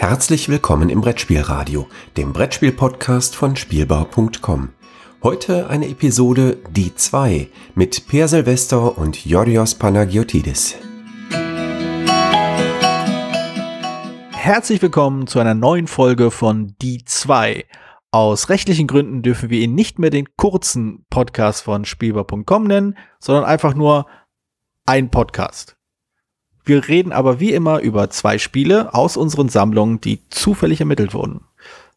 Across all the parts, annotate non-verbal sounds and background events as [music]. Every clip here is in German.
Herzlich willkommen im Brettspielradio, dem Brettspiel-Podcast von Spielbau.com. Heute eine Episode Die 2 mit Per Silvester und Yorios Panagiotidis. Herzlich willkommen zu einer neuen Folge von Die 2. Aus rechtlichen Gründen dürfen wir ihn nicht mehr den kurzen Podcast von Spielbau.com nennen, sondern einfach nur ein Podcast. Wir reden aber wie immer über zwei Spiele aus unseren Sammlungen, die zufällig ermittelt wurden.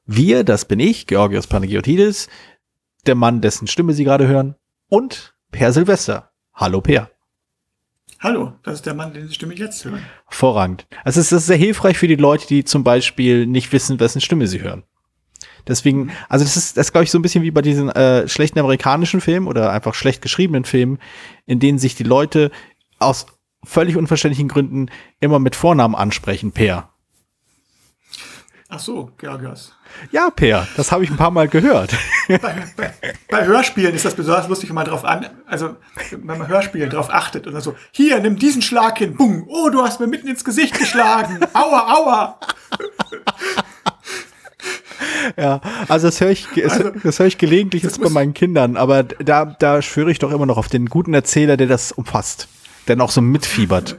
Wir, das bin ich, Georgios Panagiotidis, der Mann, dessen Stimme Sie gerade hören, und Per Silvester. Hallo Per. Hallo, das ist der Mann, den Sie Stimme jetzt hören. Vorrangend. Also es ist sehr hilfreich für die Leute, die zum Beispiel nicht wissen, wessen Stimme sie hören. Deswegen, also das ist, das glaube ich so ein bisschen wie bei diesen äh, schlechten amerikanischen Filmen oder einfach schlecht geschriebenen Filmen, in denen sich die Leute aus völlig unverständlichen Gründen immer mit Vornamen ansprechen, Per. Ach so, Georgios. Ja, Per, das habe ich ein paar Mal gehört. Bei, bei, bei, Hörspielen ist das besonders lustig, wenn man drauf an, also wenn man Hörspielen drauf achtet oder so. Hier, nimm diesen Schlag hin, bumm. Oh, du hast mir mitten ins Gesicht geschlagen. Aua, aua. Ja, also das höre ich, also, das höre ich gelegentlich jetzt bei meinen Kindern, aber da, da schwöre ich doch immer noch auf den guten Erzähler, der das umfasst denn auch so mitfiebert.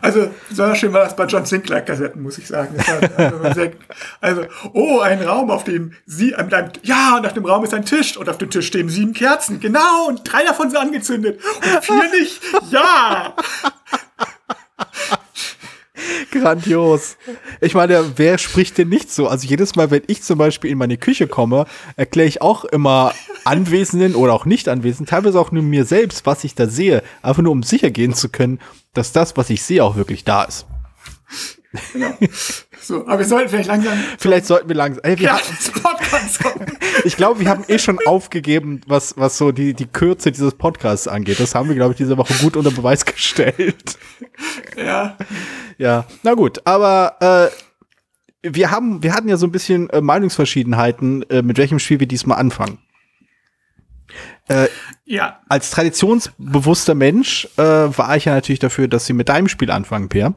Also, so schön war das bei John Sinclair-Kassetten, muss ich sagen. Also, sehr, also, oh, ein Raum, auf dem sie, mit einem, ja, und auf dem Raum ist ein Tisch, und auf dem Tisch stehen sieben Kerzen, genau, und drei davon sind angezündet, und vier nicht, ja! Grandios. Ich meine, wer spricht denn nicht so? Also jedes Mal, wenn ich zum Beispiel in meine Küche komme, erkläre ich auch immer Anwesenden oder auch nicht Anwesenden, teilweise auch nur mir selbst, was ich da sehe, einfach nur um sicher gehen zu können, dass das, was ich sehe, auch wirklich da ist. Genau. [laughs] So, aber wir sollten vielleicht langsam. [laughs] Vielleicht sollten wir langsam. Ey, wir ja, [laughs] ich glaube, wir haben eh schon aufgegeben, was, was so die, die Kürze dieses Podcasts angeht. Das haben wir, glaube ich, diese Woche gut unter Beweis [laughs] gestellt. Ja. Ja, na gut, aber äh, wir haben, wir hatten ja so ein bisschen äh, Meinungsverschiedenheiten, äh, mit welchem Spiel wir diesmal anfangen. Äh, ja. Als traditionsbewusster Mensch äh, war ich ja natürlich dafür, dass sie mit deinem Spiel anfangen, Per.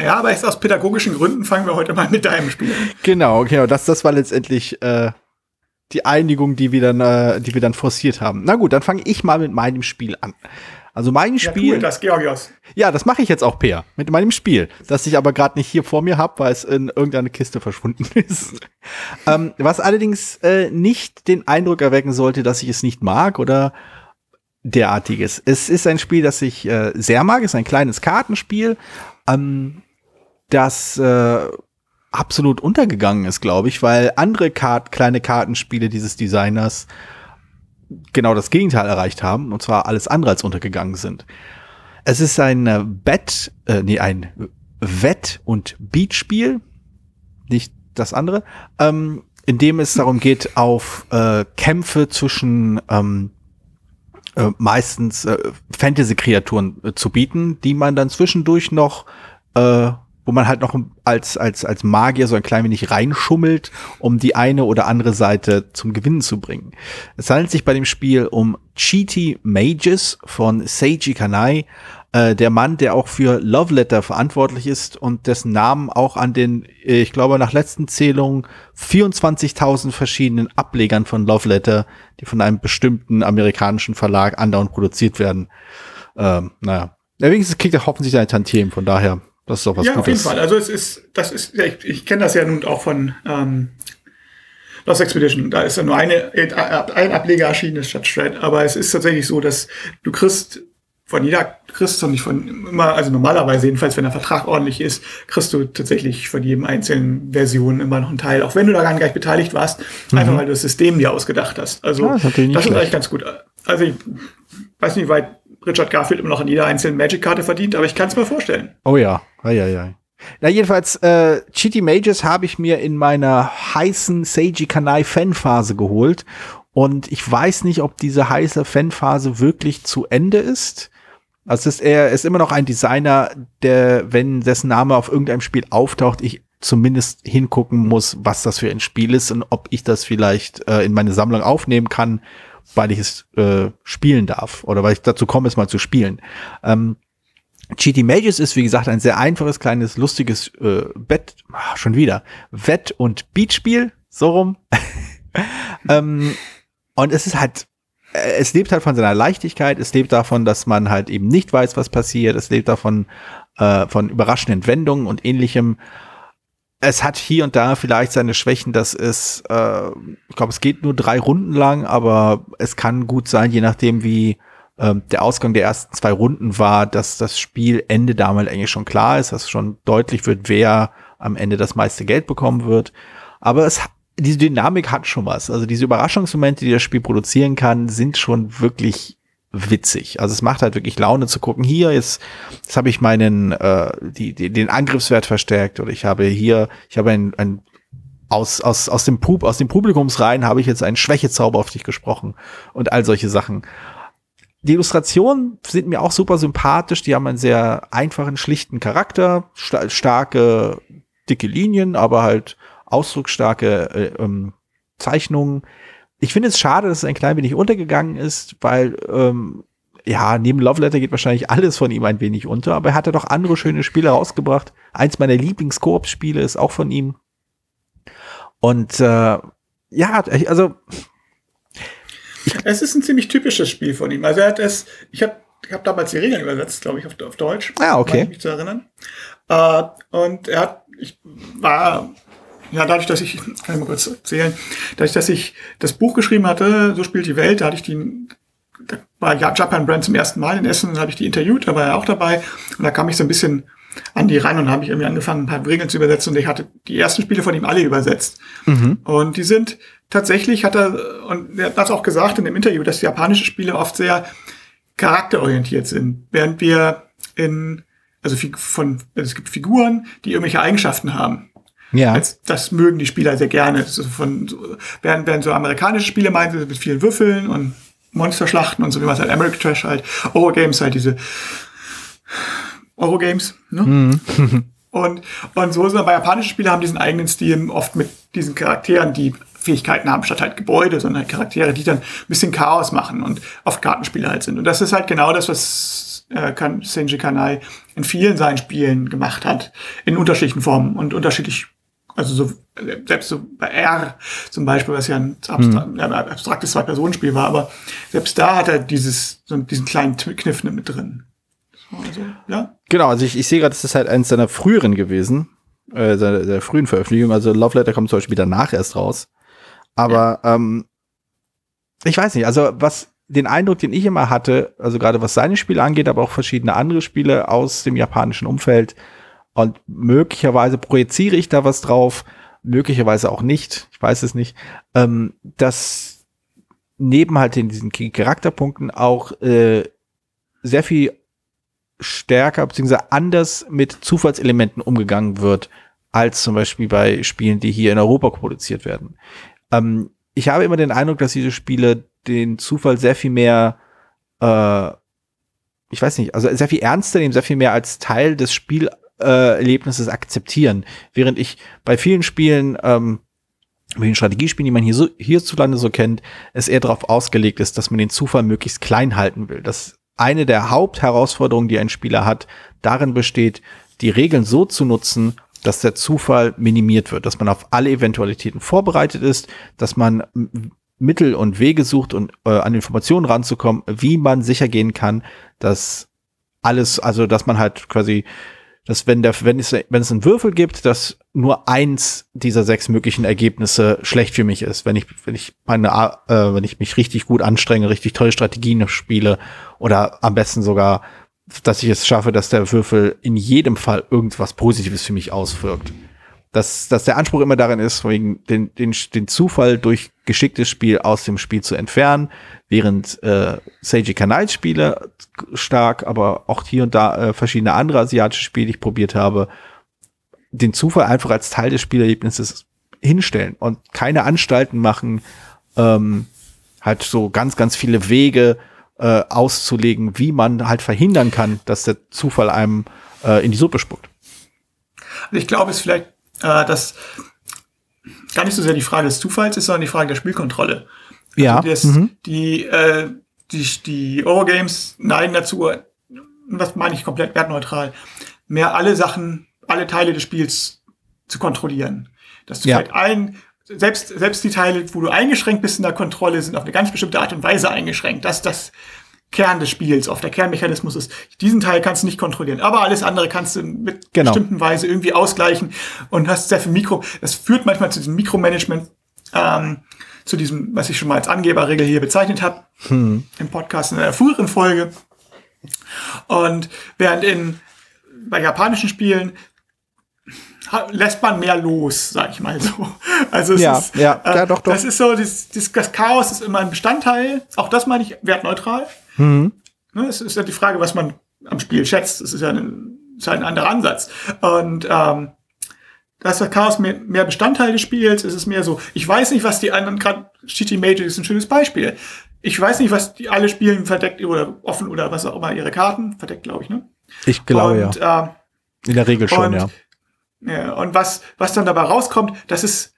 Ja, aber jetzt aus pädagogischen Gründen fangen wir heute mal mit deinem Spiel an. Genau, genau. Das, das war letztendlich äh, die Einigung, die wir dann, äh, die wir dann forciert haben. Na gut, dann fange ich mal mit meinem Spiel an. Also mein Spiel. Ja, cool, das Georgios. Ja, das mache ich jetzt auch, Peer, mit meinem Spiel, das ich aber gerade nicht hier vor mir habe, weil es in irgendeine Kiste verschwunden [laughs] ist. ähm, was allerdings äh, nicht den Eindruck erwecken sollte, dass ich es nicht mag oder derartiges. Es ist ein Spiel, das ich äh, sehr mag. Es ist ein kleines Kartenspiel, ähm, das äh, absolut untergegangen ist, glaube ich, weil andere Kart kleine Kartenspiele dieses Designers genau das Gegenteil erreicht haben, und zwar alles andere als untergegangen sind. Es ist ein äh, Bett, äh, nee, ein Wett- und Beatspiel, nicht das andere, ähm, in dem es darum geht, auf äh, Kämpfe zwischen ähm, äh, meistens äh, Fantasy-Kreaturen äh, zu bieten, die man dann zwischendurch noch äh, wo man halt noch als, als, als Magier so ein klein wenig reinschummelt, um die eine oder andere Seite zum Gewinnen zu bringen. Es handelt sich bei dem Spiel um Cheaty Mages von Seiji Kanai, äh, der Mann, der auch für Love Letter verantwortlich ist und dessen Namen auch an den, äh, ich glaube, nach letzten Zählungen 24.000 verschiedenen Ablegern von Love Letter, die von einem bestimmten amerikanischen Verlag andauernd produziert werden. Ähm, naja. Wenigstens kriegt er hoffentlich seine Tantiemen, von daher das ist doch was ja, Gutes. auf jeden Fall. Also es ist, das ist, ja, ich, ich kenne das ja nun auch von ähm, Lost Expedition. Da ist ja nur eine, ein Ableger erschienen, ist statt Shred. Aber es ist tatsächlich so, dass du kriegst von jeder, kriegst du nicht von immer, also normalerweise jedenfalls, wenn der Vertrag ordentlich ist, kriegst du tatsächlich von jedem einzelnen Version immer noch einen Teil, auch wenn du daran gar nicht beteiligt warst, mhm. einfach weil du das System dir ausgedacht hast. Also ja, das, das ist eigentlich ganz gut. Also ich weiß nicht, wie weit Richard Garfield immer noch an jeder einzelnen Magic-Karte verdient, aber ich kann es mir vorstellen. Oh ja, ja, ja. Na, jedenfalls, äh, Cheaty Mages habe ich mir in meiner heißen Seiji Kanai Fanphase geholt. Und ich weiß nicht, ob diese heiße Fanphase wirklich zu Ende ist. Also ist er ist immer noch ein Designer, der, wenn dessen Name auf irgendeinem Spiel auftaucht, ich zumindest hingucken muss, was das für ein Spiel ist und ob ich das vielleicht äh, in meine Sammlung aufnehmen kann weil ich es äh, spielen darf oder weil ich dazu komme, es mal zu spielen. Ähm, GT Mages ist, wie gesagt, ein sehr einfaches, kleines, lustiges äh, Bett, ach, schon wieder, Wett- und Beatspiel, so rum. [laughs] ähm, und es ist halt, äh, es lebt halt von seiner Leichtigkeit, es lebt davon, dass man halt eben nicht weiß, was passiert, es lebt davon, äh, von überraschenden Wendungen und ähnlichem. Es hat hier und da vielleicht seine Schwächen, dass es, äh, ich glaube, es geht nur drei Runden lang, aber es kann gut sein, je nachdem, wie ähm, der Ausgang der ersten zwei Runden war, dass das Spielende damals eigentlich schon klar ist, dass schon deutlich wird, wer am Ende das meiste Geld bekommen wird. Aber es, diese Dynamik hat schon was. Also diese Überraschungsmomente, die das Spiel produzieren kann, sind schon wirklich witzig. Also es macht halt wirklich Laune zu gucken. Hier jetzt, jetzt habe ich meinen äh, die, die, den Angriffswert verstärkt oder ich habe hier, ich habe ein, ein aus, aus, aus dem Pub, aus dem Publikumsreihen habe ich jetzt einen Schwächezauber auf dich gesprochen und all solche Sachen. Die Illustrationen sind mir auch super sympathisch. Die haben einen sehr einfachen, schlichten Charakter, sta starke, dicke Linien, aber halt ausdrucksstarke äh, ähm, Zeichnungen. Ich finde es schade, dass es ein klein wenig untergegangen ist, weil ähm, ja, neben Love Letter geht wahrscheinlich alles von ihm ein wenig unter, aber er hatte doch andere schöne Spiele rausgebracht. Eins meiner Lieblings-Koop-Spiele ist auch von ihm. Und äh, ja, also es ist ein ziemlich typisches Spiel von ihm. Also er hat es, ich habe ich hab damals die Regeln übersetzt, glaube ich, auf, auf Deutsch. Ah, okay. Ich mich zu erinnern. Äh, und er hat, ich war, ja, dadurch, dass ich, kann ich mal kurz erzählen, dadurch, dass ich das Buch geschrieben hatte, so spielt die Welt, da hatte ich die, da war Japan Brand zum ersten Mal in Essen, dann habe ich die interviewt, da war er auch dabei. Und da kam ich so ein bisschen an die ran und habe ich irgendwie angefangen, ein paar Regeln zu übersetzen und ich hatte die ersten Spiele von ihm alle übersetzt. Mhm. Und die sind tatsächlich, hat er, und er hat das auch gesagt in dem Interview, dass die japanische Spiele oft sehr charakterorientiert sind, während wir in, also von, es gibt Figuren, die irgendwelche Eigenschaften haben. Ja. Das, das mögen die Spieler sehr gerne. So von, so, während, während so amerikanische Spiele meinen sie mit vielen Würfeln und Monsterschlachten und so wie man es halt American Trash halt, Eurogames halt diese Eurogames. Ne? Mhm. [laughs] und, und so sind bei japanischen Spielen haben diesen eigenen Stil oft mit diesen Charakteren, die Fähigkeiten haben, statt halt Gebäude, sondern halt Charaktere, die dann ein bisschen Chaos machen und oft Kartenspiele halt sind. Und das ist halt genau das, was äh, Senji Kanai in vielen seinen Spielen gemacht hat, in unterschiedlichen Formen und unterschiedlich, also so, selbst so bei R zum Beispiel, was ja ein abstra mhm. abstraktes Zwei-Personen-Spiel war, aber selbst da hat er dieses, so diesen kleinen Kniff mit drin. Also, ja. Genau, also ich, ich sehe gerade, das ist halt eins seiner früheren gewesen, äh, seiner, seiner frühen Veröffentlichungen. Also Love Letter kommt zum Beispiel danach erst raus. Aber ja. ähm, ich weiß nicht, also was den Eindruck, den ich immer hatte, also gerade was seine Spiele angeht, aber auch verschiedene andere Spiele aus dem japanischen Umfeld, und möglicherweise projiziere ich da was drauf, möglicherweise auch nicht, ich weiß es nicht, ähm, dass neben halt in diesen Charakterpunkten auch äh, sehr viel stärker bzw. anders mit Zufallselementen umgegangen wird, als zum Beispiel bei Spielen, die hier in Europa produziert werden. Ähm, ich habe immer den Eindruck, dass diese Spiele den Zufall sehr viel mehr, äh, ich weiß nicht, also sehr viel ernster nehmen, sehr viel mehr als Teil des Spielerlebnisses akzeptieren. Während ich bei vielen Spielen, ähm, bei den Strategiespielen, die man hier so, hierzulande so kennt, es eher darauf ausgelegt ist, dass man den Zufall möglichst klein halten will. Dass eine der Hauptherausforderungen, die ein Spieler hat, darin besteht, die Regeln so zu nutzen, dass der Zufall minimiert wird, dass man auf alle Eventualitäten vorbereitet ist, dass man Mittel und Wege sucht, und äh, an Informationen ranzukommen, wie man sicher gehen kann, dass alles, also dass man halt quasi, dass wenn der, wenn es, wenn es einen Würfel gibt, dass nur eins dieser sechs möglichen Ergebnisse schlecht für mich ist, wenn ich, wenn ich meine, äh, wenn ich mich richtig gut anstrenge, richtig tolle Strategien spiele oder am besten sogar dass ich es schaffe, dass der Würfel in jedem Fall irgendwas Positives für mich auswirkt. Dass, dass der Anspruch immer darin ist, wegen den, den, den Zufall durch geschicktes Spiel aus dem Spiel zu entfernen, während äh, Seiji Kanai Spiele stark, aber auch hier und da äh, verschiedene andere asiatische Spiele, die ich probiert habe, den Zufall einfach als Teil des Spielerlebnisses hinstellen und keine Anstalten machen, ähm, halt so ganz, ganz viele Wege, äh, auszulegen, wie man halt verhindern kann, dass der Zufall einem äh, in die Suppe spuckt. Ich glaube, es ist vielleicht, äh, dass gar nicht so sehr die Frage des Zufalls ist, sondern die Frage der Spielkontrolle. Also ja. Das, mhm. Die, äh, die, die Eurogames neigen dazu, was meine ich komplett wertneutral, mehr alle Sachen, alle Teile des Spiels zu kontrollieren. Dass du Ja. vielleicht allen, selbst, selbst die Teile, wo du eingeschränkt bist in der Kontrolle, sind auf eine ganz bestimmte Art und Weise eingeschränkt. Das das Kern des Spiels, auf der Kernmechanismus ist, diesen Teil kannst du nicht kontrollieren, aber alles andere kannst du mit Genau. bestimmten Weise irgendwie ausgleichen und hast sehr viel Mikro. Das führt manchmal zu diesem Mikromanagement, ähm, zu diesem, was ich schon mal als Angeberregel hier bezeichnet habe, im Podcast in einer früheren Folge. Und während in bei japanischen Spielen lässt man mehr los, sag ich mal so. Also es Ja, ist, ja, ja, doch, doch. Das ist so, das, das Chaos ist immer ein Bestandteil. Auch das meine ich wertneutral. Mhm. Ne, es ist ja die Frage, was man am Spiel schätzt. Das ist ja ein, ist ja ein anderer Ansatz. Und ähm, da ist das Chaos mehr, mehr Bestandteil des Spiels. Es ist mehr so, ich weiß nicht, was die anderen, gerade City Major ist ein schönes Beispiel. Ich weiß nicht, was die alle spielen, verdeckt oder offen oder was auch immer, ihre Karten, verdeckt, glaube ich, ne? Ich glaube und, ja. ähm, In der Regel schon, und- ja. ja, und was, was dann dabei rauskommt, das ist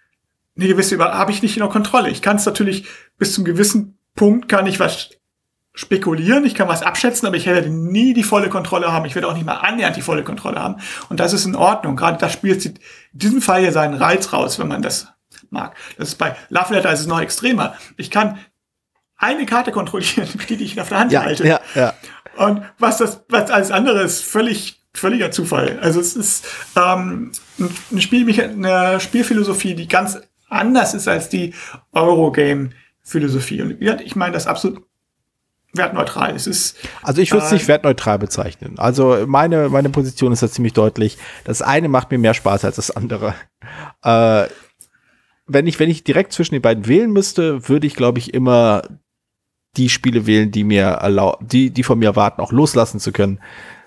eine gewisse Über habe ich nicht in der Kontrolle. Ich kann es natürlich bis zum gewissen Punkt kann ich was spekulieren, ich kann was abschätzen, aber ich werde nie die volle Kontrolle haben. Ich werde auch nicht mal annähernd die volle Kontrolle haben. Und das ist in Ordnung. Gerade das Spiel zieht in diesem Fall hier seinen Reiz raus, wenn man das mag. Das ist bei Love Letter ist es noch extremer. Ich kann eine Karte kontrollieren, [laughs] die ich auf der Hand Ja, halte. ja, ja. Und was das, was alles andere ist, völlig, völliger Zufall. Also es ist ähm, eine, Spiel, eine Spielphilosophie, die ganz anders ist als die Eurogame-Philosophie. Und ich meine das absolut wertneutral. Es ist Also ich würde es Äh, nicht wertneutral bezeichnen. Also meine, meine Position ist da ziemlich deutlich. Das eine macht mir mehr Spaß als das andere. Äh, wenn ich, wenn ich direkt zwischen den beiden wählen müsste, würde ich, glaube ich, immer die Spiele wählen, die mir erlau die, die von mir erwarten, auch loslassen zu können.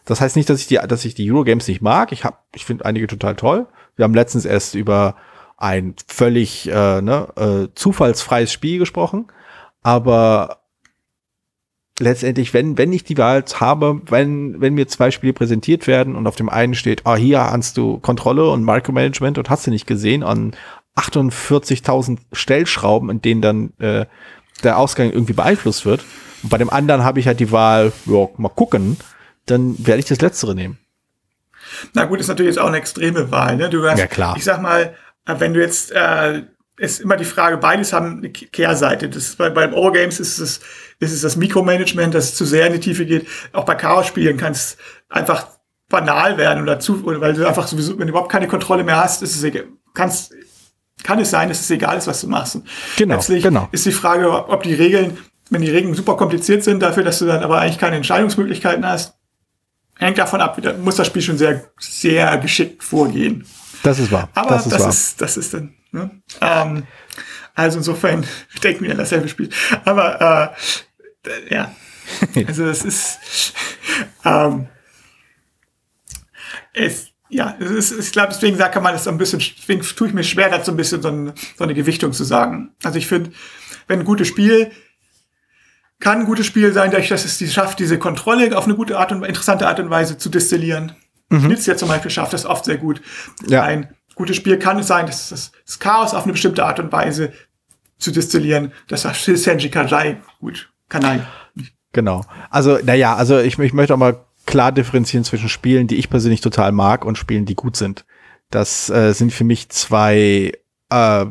Das heißt nicht, dass ich die, dass ich die Eurogames nicht mag. Ich hab, ich finde einige total toll. Wir haben letztens erst über ein völlig äh, ne, äh, zufallsfreies Spiel gesprochen. Aber letztendlich, wenn, wenn ich die Wahl habe, wenn, wenn mir zwei Spiele präsentiert werden und auf dem einen steht, ah, hier hast du Kontrolle und Micromanagement und hast du nicht gesehen an 48.000 Stellschrauben, in denen dann äh, der Ausgang irgendwie beeinflusst wird. Und bei dem anderen habe ich halt die Wahl, ja, mal gucken, dann werde ich das Letztere nehmen. Na gut, ist natürlich jetzt auch eine extreme Wahl. Ne? Du hast, Ja, klar. Ich sag mal, äh, wenn du jetzt, äh, ist immer die Frage, beides haben eine Ke- Kehrseite. Das ist bei, beim Eurogames ist es, ist es das Mikromanagement, das zu sehr in die Tiefe geht. Auch bei Chaos-Spielen kann es einfach banal werden oder zu, oder weil du einfach sowieso, wenn du überhaupt keine Kontrolle mehr hast, ist es egal, kannst, kann es sein, dass es egal ist, was du machst. Genau, letztlich genau. ist die Frage, ob, ob die Regeln, wenn die Regeln super kompliziert sind, dafür, dass du dann aber eigentlich keine Entscheidungsmöglichkeiten hast, hängt davon ab, da muss das Spiel schon sehr, sehr geschickt vorgehen. Das ist wahr. Aber das das ist ist, wahr. das ist, dann, ne? ähm, also insofern [laughs] denken wir an dasselbe Spiel. Aber äh, ja, [laughs] also es ist, ähm, es, ja, es ist, ich glaube, deswegen sagt kann man das so ein bisschen, deswegen tue ich mir schwer, dazu ein bisschen so, ein, so eine Gewichtung zu sagen. Also ich finde, wenn ein gutes Spiel kann ein gutes Spiel sein, dadurch, dass es die schafft, diese Kontrolle auf eine gute Art und interessante Art und Weise zu destillieren. Mhm. ja zum Beispiel schafft das oft sehr gut. Ja. Ein gutes Spiel kann es sein, dass das, das Chaos auf eine bestimmte Art und Weise zu destillieren. Das sagt [laughs] Senji Kajai gut. Kanai. Genau. Also, naja, also ich, ich möchte auch mal klar differenzieren zwischen Spielen, die ich persönlich total mag und Spielen, die gut sind. Das äh, sind für mich zwei äh,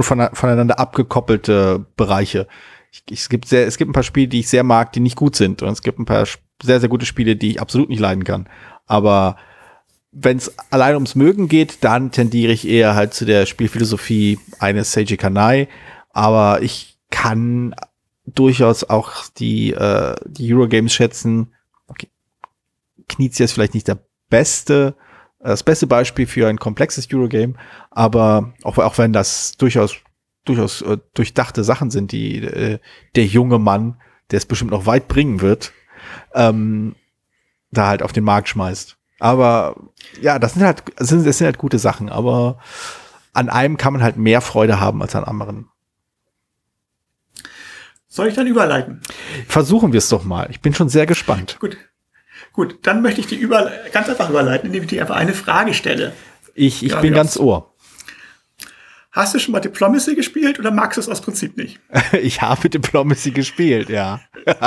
von, voneinander abgekoppelte Bereiche. Ich, ich, es, gibt sehr, es gibt ein paar Spiele, die ich sehr mag, die nicht gut sind. Und es gibt ein paar sehr, sehr gute Spiele, die ich absolut nicht leiden kann. Aber wenn es allein ums Mögen geht, dann tendiere ich eher halt zu der Spielphilosophie eines Seiji Kanai. Aber ich kann durchaus auch die, äh, die Eurogames schätzen. Okay. Knizia ist vielleicht nicht der beste, äh, das beste Beispiel für ein komplexes Eurogame, aber auch, auch wenn das durchaus, durchaus äh, durchdachte Sachen sind, die äh, der junge Mann, der es bestimmt noch weit bringen wird, ähm, da halt auf den Markt schmeißt. Aber ja, das sind halt, das sind, das sind halt gute Sachen, aber an einem kann man halt mehr Freude haben als an anderen. Soll ich dann überleiten? Versuchen wir es doch mal. Ich bin schon sehr gespannt. Gut. Gut, dann möchte ich die über, ganz einfach überleiten, indem ich dir einfach eine Frage stelle. Ich, ich Ja, bin ganz ohr. Hast du schon mal Diplomacy gespielt oder magst du es aus Prinzip nicht? [laughs] Ich habe Diplomacy gespielt, ja. [laughs]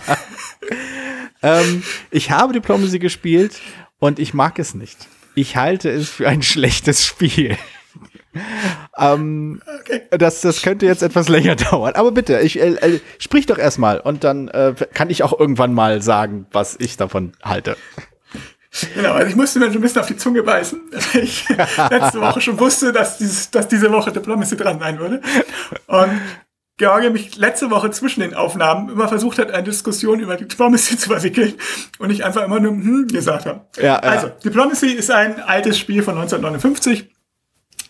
[laughs] ähm, ich habe Diplomacy gespielt und ich mag es nicht. Ich halte es für ein [laughs] schlechtes Spiel. ähm, okay. das, das könnte jetzt etwas länger [laughs] dauern. Aber bitte, ich, äh, äh, sprich doch erstmal und dann äh, kann ich auch irgendwann mal sagen, was ich davon halte. Genau, also ich musste mir schon ein bisschen auf die Zunge beißen, [laughs] weil ich letzte Woche schon wusste, dass, dieses, dass diese Woche Diplomacy dran sein würde. Und George mich letzte Woche zwischen den Aufnahmen immer versucht hat, eine Diskussion über Diplomacy [laughs] zu verwickeln und ich einfach immer nur hm gesagt habe. Ja, ja. Also, Diplomacy ist ein altes Spiel von 1959.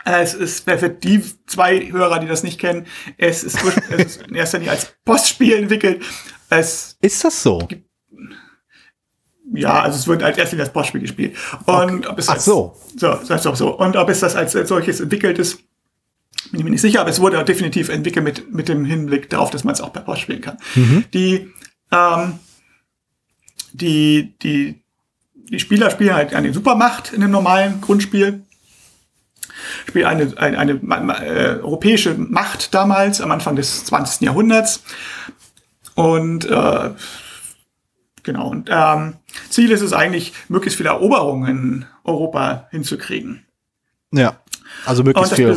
Es ist für die zwei Hörer, die das nicht kennen, es ist, es ist in erster Linie als Postspiel entwickelt. Es ist das so? Ja, also es wird als erstes als Postspiel gespielt. Und okay. ob es Ach so. So, das ist auch so. Und ob es das als solches entwickelt ist, bin ich mir nicht sicher, aber es wurde definitiv entwickelt mit, mit dem Hinblick darauf, dass man es auch per Post spielen kann. Mhm. Die, ähm, die, die, die Spieler spielen halt eine Supermacht in dem normalen Grundspiel. Spielen eine, eine, eine, eine äh, europäische Macht damals, am Anfang des 20. Jahrhunderts. Und äh, genau, und ähm, Ziel ist es eigentlich, möglichst viele Eroberungen in Europa hinzukriegen. Ja. Also möglichst viel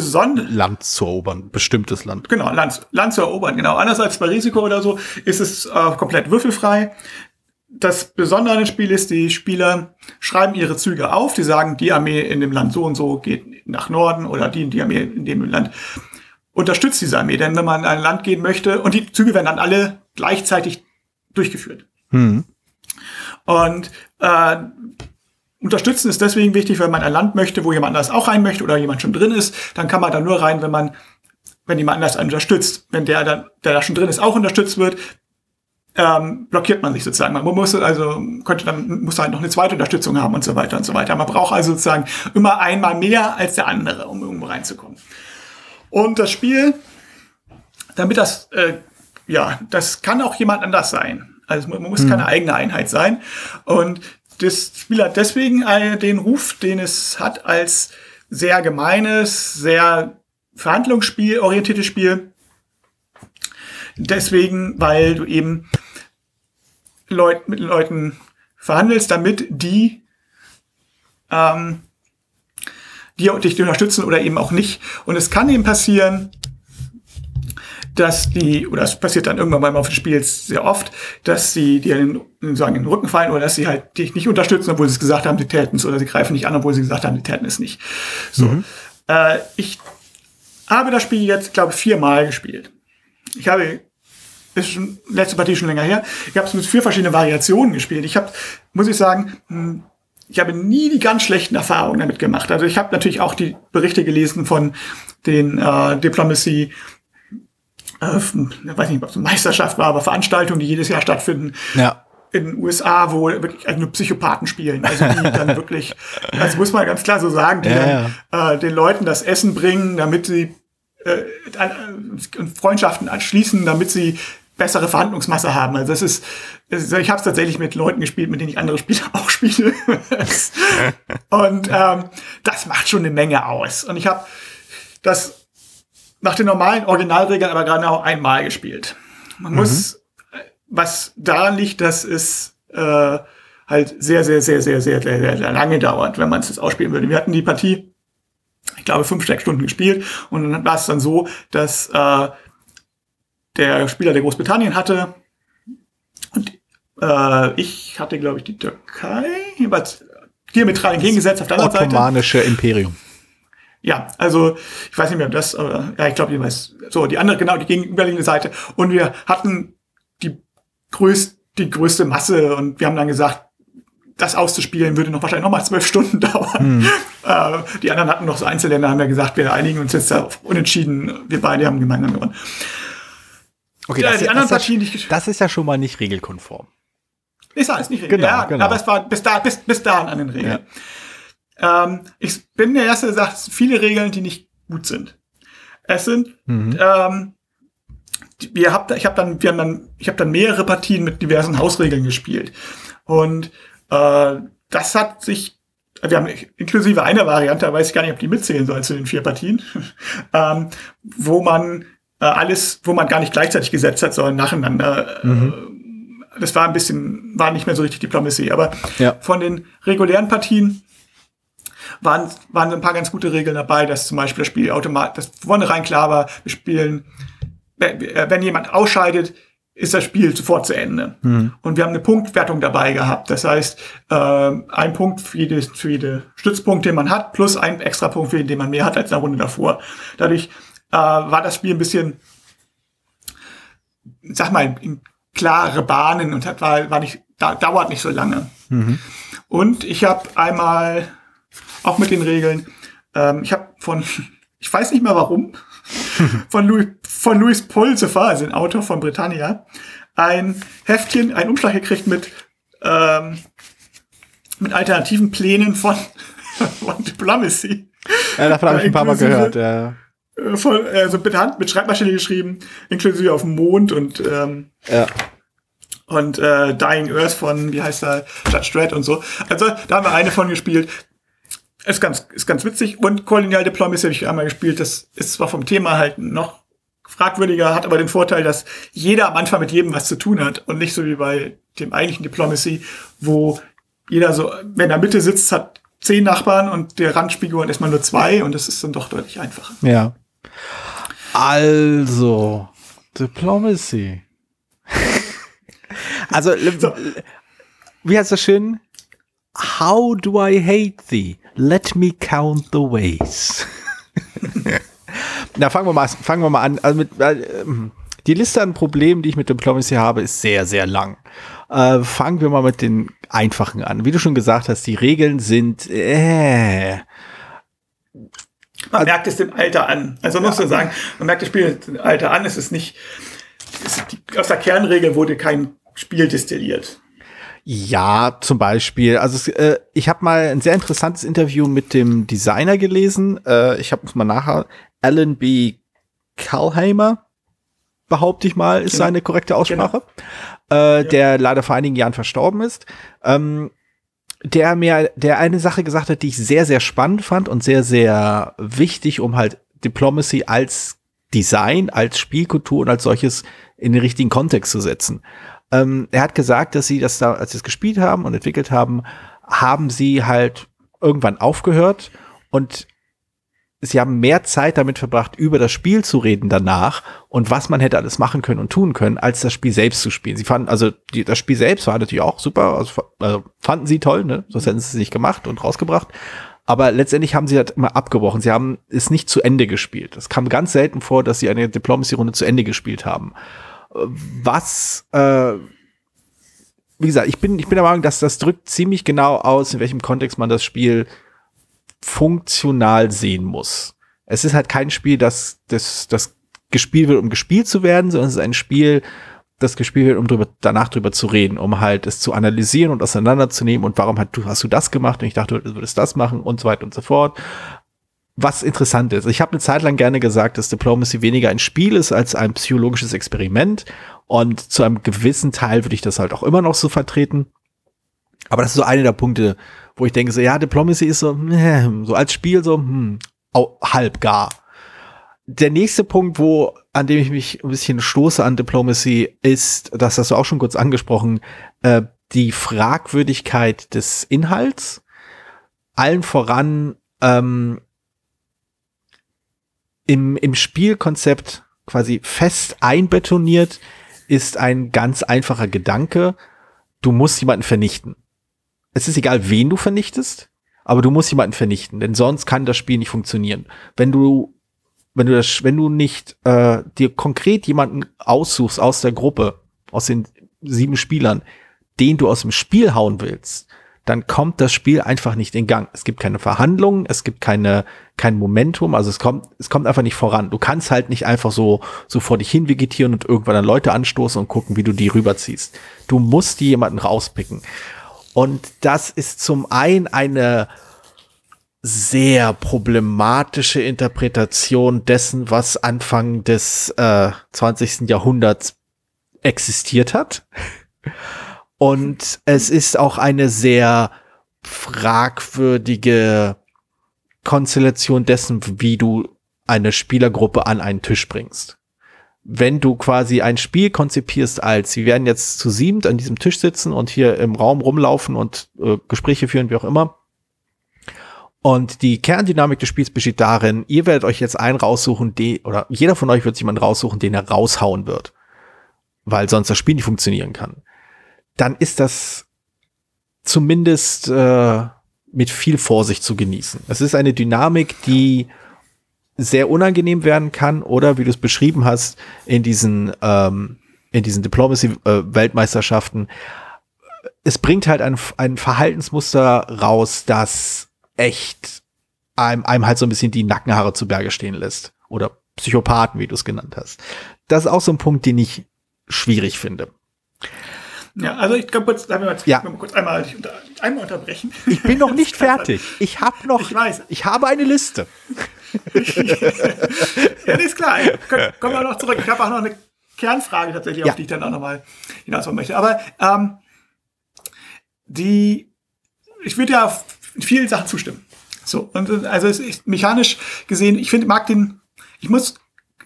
Land zu erobern, bestimmtes Land. Genau, Land, Land zu erobern, genau. Anders als bei Risiko oder so ist es äh, komplett würfelfrei. Das Besondere an dem Spiel ist, die Spieler schreiben ihre Züge auf. Die sagen, die Armee in dem Land so und so geht nach Norden oder die, die Armee in dem Land unterstützt diese Armee. Denn wenn man in ein Land gehen möchte, und die Züge werden dann alle gleichzeitig durchgeführt. Hm. Und äh, Unterstützen ist deswegen wichtig, wenn man ein Land möchte, wo jemand anders auch rein möchte oder jemand schon drin ist, dann kann man da nur rein, wenn man, wenn jemand anders einen unterstützt. Wenn der, dann, der da schon drin ist, auch unterstützt wird, ähm, blockiert man sich sozusagen. Man muss also, könnte dann, muss halt noch eine zweite Unterstützung haben und so weiter und so weiter. Man braucht also sozusagen immer einmal mehr als der andere, um irgendwo reinzukommen. Und das Spiel, damit das, äh, ja, das kann auch jemand anders sein. Also man muss hm. keine eigene Einheit sein. Und das Spiel hat deswegen den Ruf, den es hat, als sehr gemeines, sehr verhandlungsspielorientiertes Spiel. Deswegen, weil du eben Leut, mit Leuten verhandelst, damit die ähm, die dich unterstützen oder eben auch nicht. Und es kann eben passieren, dass die, oder es passiert dann irgendwann beim Laufe des Spiels sehr oft, dass sie dir in, sagen, in den Rücken fallen oder dass sie halt dich nicht unterstützen, obwohl sie es gesagt haben, sie täten es, oder sie greifen nicht an, obwohl sie gesagt haben, sie täten es nicht. So. Mhm. Äh, ich habe das Spiel jetzt, glaube ich, viermal gespielt. Ich habe ist schon letzte Partie schon länger her. Ich habe es mit vier verschiedenen Variationen gespielt. Ich habe, muss ich sagen, hm, ich habe nie die ganz schlechten Erfahrungen damit gemacht. Also ich habe natürlich auch die Berichte gelesen von den äh, Diplomacy äh, weiß nicht, ob es eine Meisterschaft war, aber Veranstaltungen, die jedes Jahr stattfinden. Ja. In den USA, wo wirklich nur Psychopathen spielen. Also die [laughs] dann wirklich, das muss man ganz klar so sagen, die ja, dann Äh, den Leuten das Essen bringen, damit sie äh, äh Freundschaften anschließen, damit sie bessere Verhandlungsmasse haben. Also das ist, ich habe es tatsächlich mit Leuten gespielt, mit denen ich andere Spiele [laughs] auch spiele. [laughs] und ähm, das macht schon eine Menge aus. Und ich habe das nach den normalen Originalregeln aber gerade auch einmal gespielt. Man mhm. muss, was daran liegt, dass es äh, halt sehr, sehr, sehr, sehr, sehr, sehr, sehr, sehr lange dauert, wenn man es jetzt ausspielen würde. Wir hatten die Partie, ich glaube, fünf Steckstunden gespielt und dann war es dann so, dass äh, der Spieler der Großbritannien hatte und äh, ich hatte, glaube ich, die Türkei, jeweils diametral entgegengesetzt auf der anderen Seite. Ottomanische Imperium. Ja, also ich weiß nicht mehr, das, äh, ja, ich glaube, ich weiß, so die andere, genau, die gegenüberliegende Seite. Und wir hatten die größte, die größte Masse und wir haben dann gesagt, das auszuspielen würde noch wahrscheinlich noch mal zwölf Stunden [laughs] dauern. Hm. Äh, die anderen hatten noch so Einzelländer, haben ja gesagt, wir einigen uns jetzt auf unentschieden. Wir beide haben gemeinsam gewonnen. Okay, das, die anderen das, Partien, die das ist ja schon mal nicht regelkonform. Ist alles nicht regelkonform. Genau, ja, genau. Aber es war bis, da, bis, bis dahin an den Regeln. Ja. Ähm, ich bin der Erste, der sagt, viele Regeln, die nicht gut sind. Es sind, mhm. ähm, wir habt, ich habe dann, wir haben dann, ich habe dann mehrere Partien mit diversen Hausregeln gespielt und äh, das hat sich, wir haben inklusive einer Variante, weiß ich gar nicht, ob die mitzählen soll zu den vier Partien, [laughs] ähm, wo man äh, alles, wo man gar nicht gleichzeitig gesetzt hat, sondern nacheinander äh, mhm das war ein bisschen, war nicht mehr so richtig Diplomacy. Aber Ja. von den regulären Partien waren, waren ein paar ganz gute Regeln dabei, dass zum Beispiel das Spiel automatisch, das vornherein klar war, wir spielen, wenn wenn jemand ausscheidet, ist das Spiel sofort zu Ende. Und wir haben eine Punktwertung dabei gehabt. Das heißt, äh, ein Punkt für jede, für jede Stützpunkt, den man hat, plus ein extra Punkt für den, den man mehr hat als in der Runde davor. Dadurch äh, war das Spiel ein bisschen, sag mal, in klare Bahnen und hat, war, war nicht, da, dauert nicht so lange. Und ich habe einmal, auch mit den Regeln, ähm, ich habe von, [laughs] ich weiß nicht mehr warum, [laughs] von Louis, von Louis Pulsefer, also ein Autor von Britannia, ein Heftchen, ein Umschlag gekriegt mit, ähm, mit alternativen Plänen von, [laughs] von Diplomacy. Ja, davon habe ich ein paar Mal gehört. Ja. Äh, Voll, also mit Hand, mit Schreibmaschine geschrieben, inklusive auf dem Mond und ähm, Ja. und äh, Dying Earth von, wie heißt er, Judge Dredd und so. Also da haben wir eine von gespielt. Ist ganz, ist ganz witzig. Und Colonial Diplomacy habe ich einmal gespielt. Das ist zwar vom Thema halt noch fragwürdiger, hat aber den Vorteil, dass jeder am Anfang mit jedem was zu tun hat und nicht so wie bei dem eigentlichen Diplomacy, wo jeder so, wenn er in der Mitte sitzt, hat zehn Nachbarn und der Randspiegel erstmal nur zwei und das ist dann doch deutlich einfacher. Ja. Also, Diplomacy. [laughs] also, So. wie heißt das schön? How do I hate thee? Let me count the ways. [laughs] Na, fangen wir mal, fangen wir mal an. Also mit, äh, die Liste an Problemen, die ich mit Diplomacy habe, ist sehr, sehr lang. Äh, fangen wir mal mit den einfachen an. Wie du schon gesagt hast, die Regeln sind, äh, Man merkt es dem Alter an. Also man muss man sagen, man merkt das Spiel dem Alter an. Es ist nicht, es ist die, aus der Kernregel wurde kein Spiel destilliert. Ja, zum Beispiel. Also es, äh, ich habe mal ein sehr interessantes Interview mit dem Designer gelesen. Äh, ich habe es mal nachher. Alan B. Kalheimer, behaupte ich mal, ist Genau. seine korrekte Aussprache. Äh, Der leider vor einigen Jahren verstorben ist. Ähm, der mir, der eine Sache gesagt hat, die ich sehr, sehr spannend fand und sehr, sehr wichtig, um halt Diplomacy als Design, als Spielkultur und als solches in den richtigen Kontext zu setzen. Ähm, er hat gesagt, dass sie das da, als sie es gespielt haben und entwickelt haben, haben sie halt irgendwann aufgehört und sie haben mehr Zeit damit verbracht, über das Spiel zu reden danach und was man hätte alles machen können und tun können, als das Spiel selbst zu spielen. Sie fanden, also die, das Spiel selbst war natürlich auch super, also, also fanden sie toll, ne? Sonst hätten sie es nicht gemacht und rausgebracht. Aber letztendlich haben sie das immer abgebrochen. Sie haben es nicht zu Ende gespielt. Es kam ganz selten vor, dass sie eine Diplomacy-Runde zu Ende gespielt haben. Was, äh, wie gesagt, ich bin, ich bin der Meinung, dass das drückt ziemlich genau aus, in welchem Kontext man das Spiel funktional sehen muss. Es ist halt kein Spiel, das, das, das gespielt wird, um gespielt zu werden, sondern es ist ein Spiel, das gespielt wird, um drüber, danach drüber zu reden, um halt es zu analysieren und auseinanderzunehmen und warum hat, du, hast du das gemacht und ich dachte, du würdest das machen und so weiter und so fort. Was interessant ist. Ich habe eine Zeit lang gerne gesagt, dass Diplomacy weniger ein Spiel ist als ein psychologisches Experiment und zu einem gewissen Teil würde ich das halt auch immer noch so vertreten. Aber das ist so einer der Punkte, wo ich denke, so, ja, Diplomacy ist so, so als Spiel so, hm, halb gar. Der nächste Punkt, wo, an dem ich mich ein bisschen stoße an Diplomacy, ist, das hast du auch schon kurz angesprochen, äh, die Fragwürdigkeit des Inhalts. Allen voran, ähm, im, im Spielkonzept quasi fest einbetoniert ist ein ganz einfacher Gedanke. Du musst jemanden vernichten. Es ist egal, wen du vernichtest, aber du musst jemanden vernichten, denn sonst kann das Spiel nicht funktionieren. Wenn du, wenn du das, wenn du nicht äh, dir konkret jemanden aussuchst aus der Gruppe, aus den sieben Spielern, den du aus dem Spiel hauen willst, dann kommt das Spiel einfach nicht in Gang. Es gibt keine Verhandlungen, es gibt keine, kein Momentum, also es kommt, es kommt einfach nicht voran. Du kannst halt nicht einfach so, so vor dich hin vegetieren und irgendwann dann Leute anstoßen und gucken, wie du die rüberziehst. Du musst die jemanden rauspicken. Und das ist zum einen eine sehr problematische Interpretation dessen, was Anfang des äh, 20. Jahrhunderts existiert hat. Und es ist auch eine sehr fragwürdige Konstellation dessen, wie du eine Spielergruppe an einen Tisch bringst. wenn du quasi ein Spiel konzipierst als, wir werden jetzt zu siebend an diesem Tisch sitzen und hier im Raum rumlaufen und äh, Gespräche führen, wie auch immer. Und die Kerndynamik des Spiels besteht darin, ihr werdet euch jetzt einen raussuchen, die, oder jeder von euch wird sich jemanden raussuchen, den er raushauen wird. Weil sonst das Spiel nicht funktionieren kann. Dann ist das zumindest äh, mit viel Vorsicht zu genießen. Es ist eine Dynamik, die sehr unangenehm werden kann oder wie du es beschrieben hast in diesen ähm, in diesen Diplomacy-Weltmeisterschaften. es bringt halt ein, ein Verhaltensmuster raus, das echt einem, einem halt so ein bisschen die Nackenhaare zu Berge stehen lässt. Oder Psychopathen, wie du es genannt hast. Das ist auch so ein Punkt, den ich schwierig finde. Ja, also ich kann kurz, mal, ja. kurz einmal, unter, einmal unterbrechen. Ich bin noch nicht fertig. Ich habe noch, ich, weiß. ich habe eine Liste. [laughs] ja, das ist klar. [laughs] Kommen wir noch zurück. Ich habe auch noch eine Kernfrage tatsächlich, ja. auf die ich dann auch nochmal hinaus möchte. Aber ähm, die, ich würde ja in vielen Sachen zustimmen. So, und also es ist mechanisch gesehen, ich finde, mag den, ich muss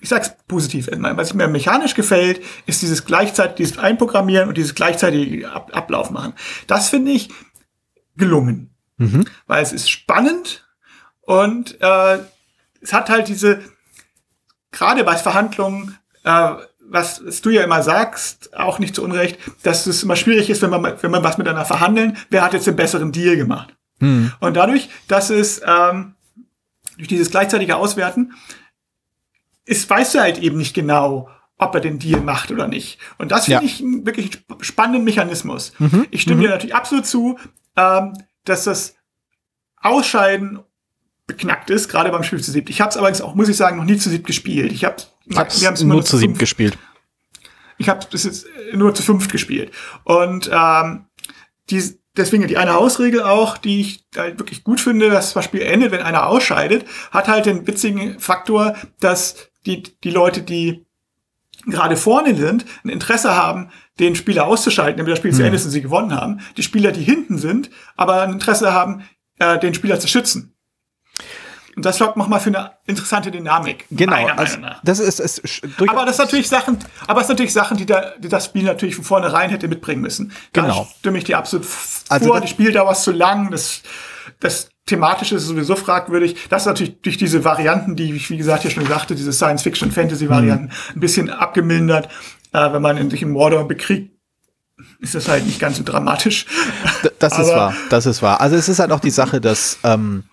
ich sag's positiv, was mir mechanisch gefällt, ist dieses gleichzeitig, dieses Einprogrammieren und dieses gleichzeitige Ab Ablauf machen. Das finde ich gelungen. Mhm. Weil es ist spannend und äh, es hat halt diese, gerade bei Verhandlungen, äh, was, was du ja immer sagst, auch nicht zu Unrecht, dass es immer schwierig ist, wenn man, wenn man was miteinander verhandeln, wer hat jetzt den besseren Deal gemacht. Mhm. Und dadurch, dass es ähm, durch dieses gleichzeitige Auswerten ist, weißt du halt eben nicht genau, ob er den Deal macht oder nicht. Und das finde ja. ich einen wirklich spannenden Mechanismus. Mhm. Ich stimme mhm. dir natürlich absolut zu, ähm, dass das Ausscheiden beknackt ist, gerade beim Spiel zu siebt. Ich habe es allerdings auch, muss ich sagen, noch nie zu siebt gespielt. Ich habe es nur zu siebt gespielt. Ich habe es jetzt nur zu fünft gespielt. Und ähm, die, deswegen die eine Hausregel auch, die ich halt wirklich gut finde, dass das Spiel endet, wenn einer ausscheidet, hat halt den witzigen Faktor, dass die, die Leute, die gerade vorne sind, ein Interesse haben, den Spieler auszuschalten, damit das Spiel zu Ende ist und sie gewonnen haben. Die Spieler, die hinten sind, aber ein Interesse haben, äh, den Spieler zu schützen. Und das sorgt nochmal für eine interessante Dynamik. Genau. Also, das ist, ist aber das ist natürlich Sachen, aber es sind natürlich Sachen, die, da, die das Spiel natürlich von vornherein hätte mitbringen müssen. Da genau. stimme ich dir absolut also vor. Die Spieldauer ist zu lang. Das, das thematisch ist sowieso fragwürdig. Das ist natürlich durch diese Varianten, die ich, wie gesagt, hier schon sagte, diese Science-Fiction-Fantasy-Varianten, mhm. ein bisschen abgemildert. Äh, wenn man in sich in Mordor bekriegt, ist das halt nicht ganz so dramatisch. D das ist wahr, das ist wahr. Also es ist halt auch die Sache, dass ähm,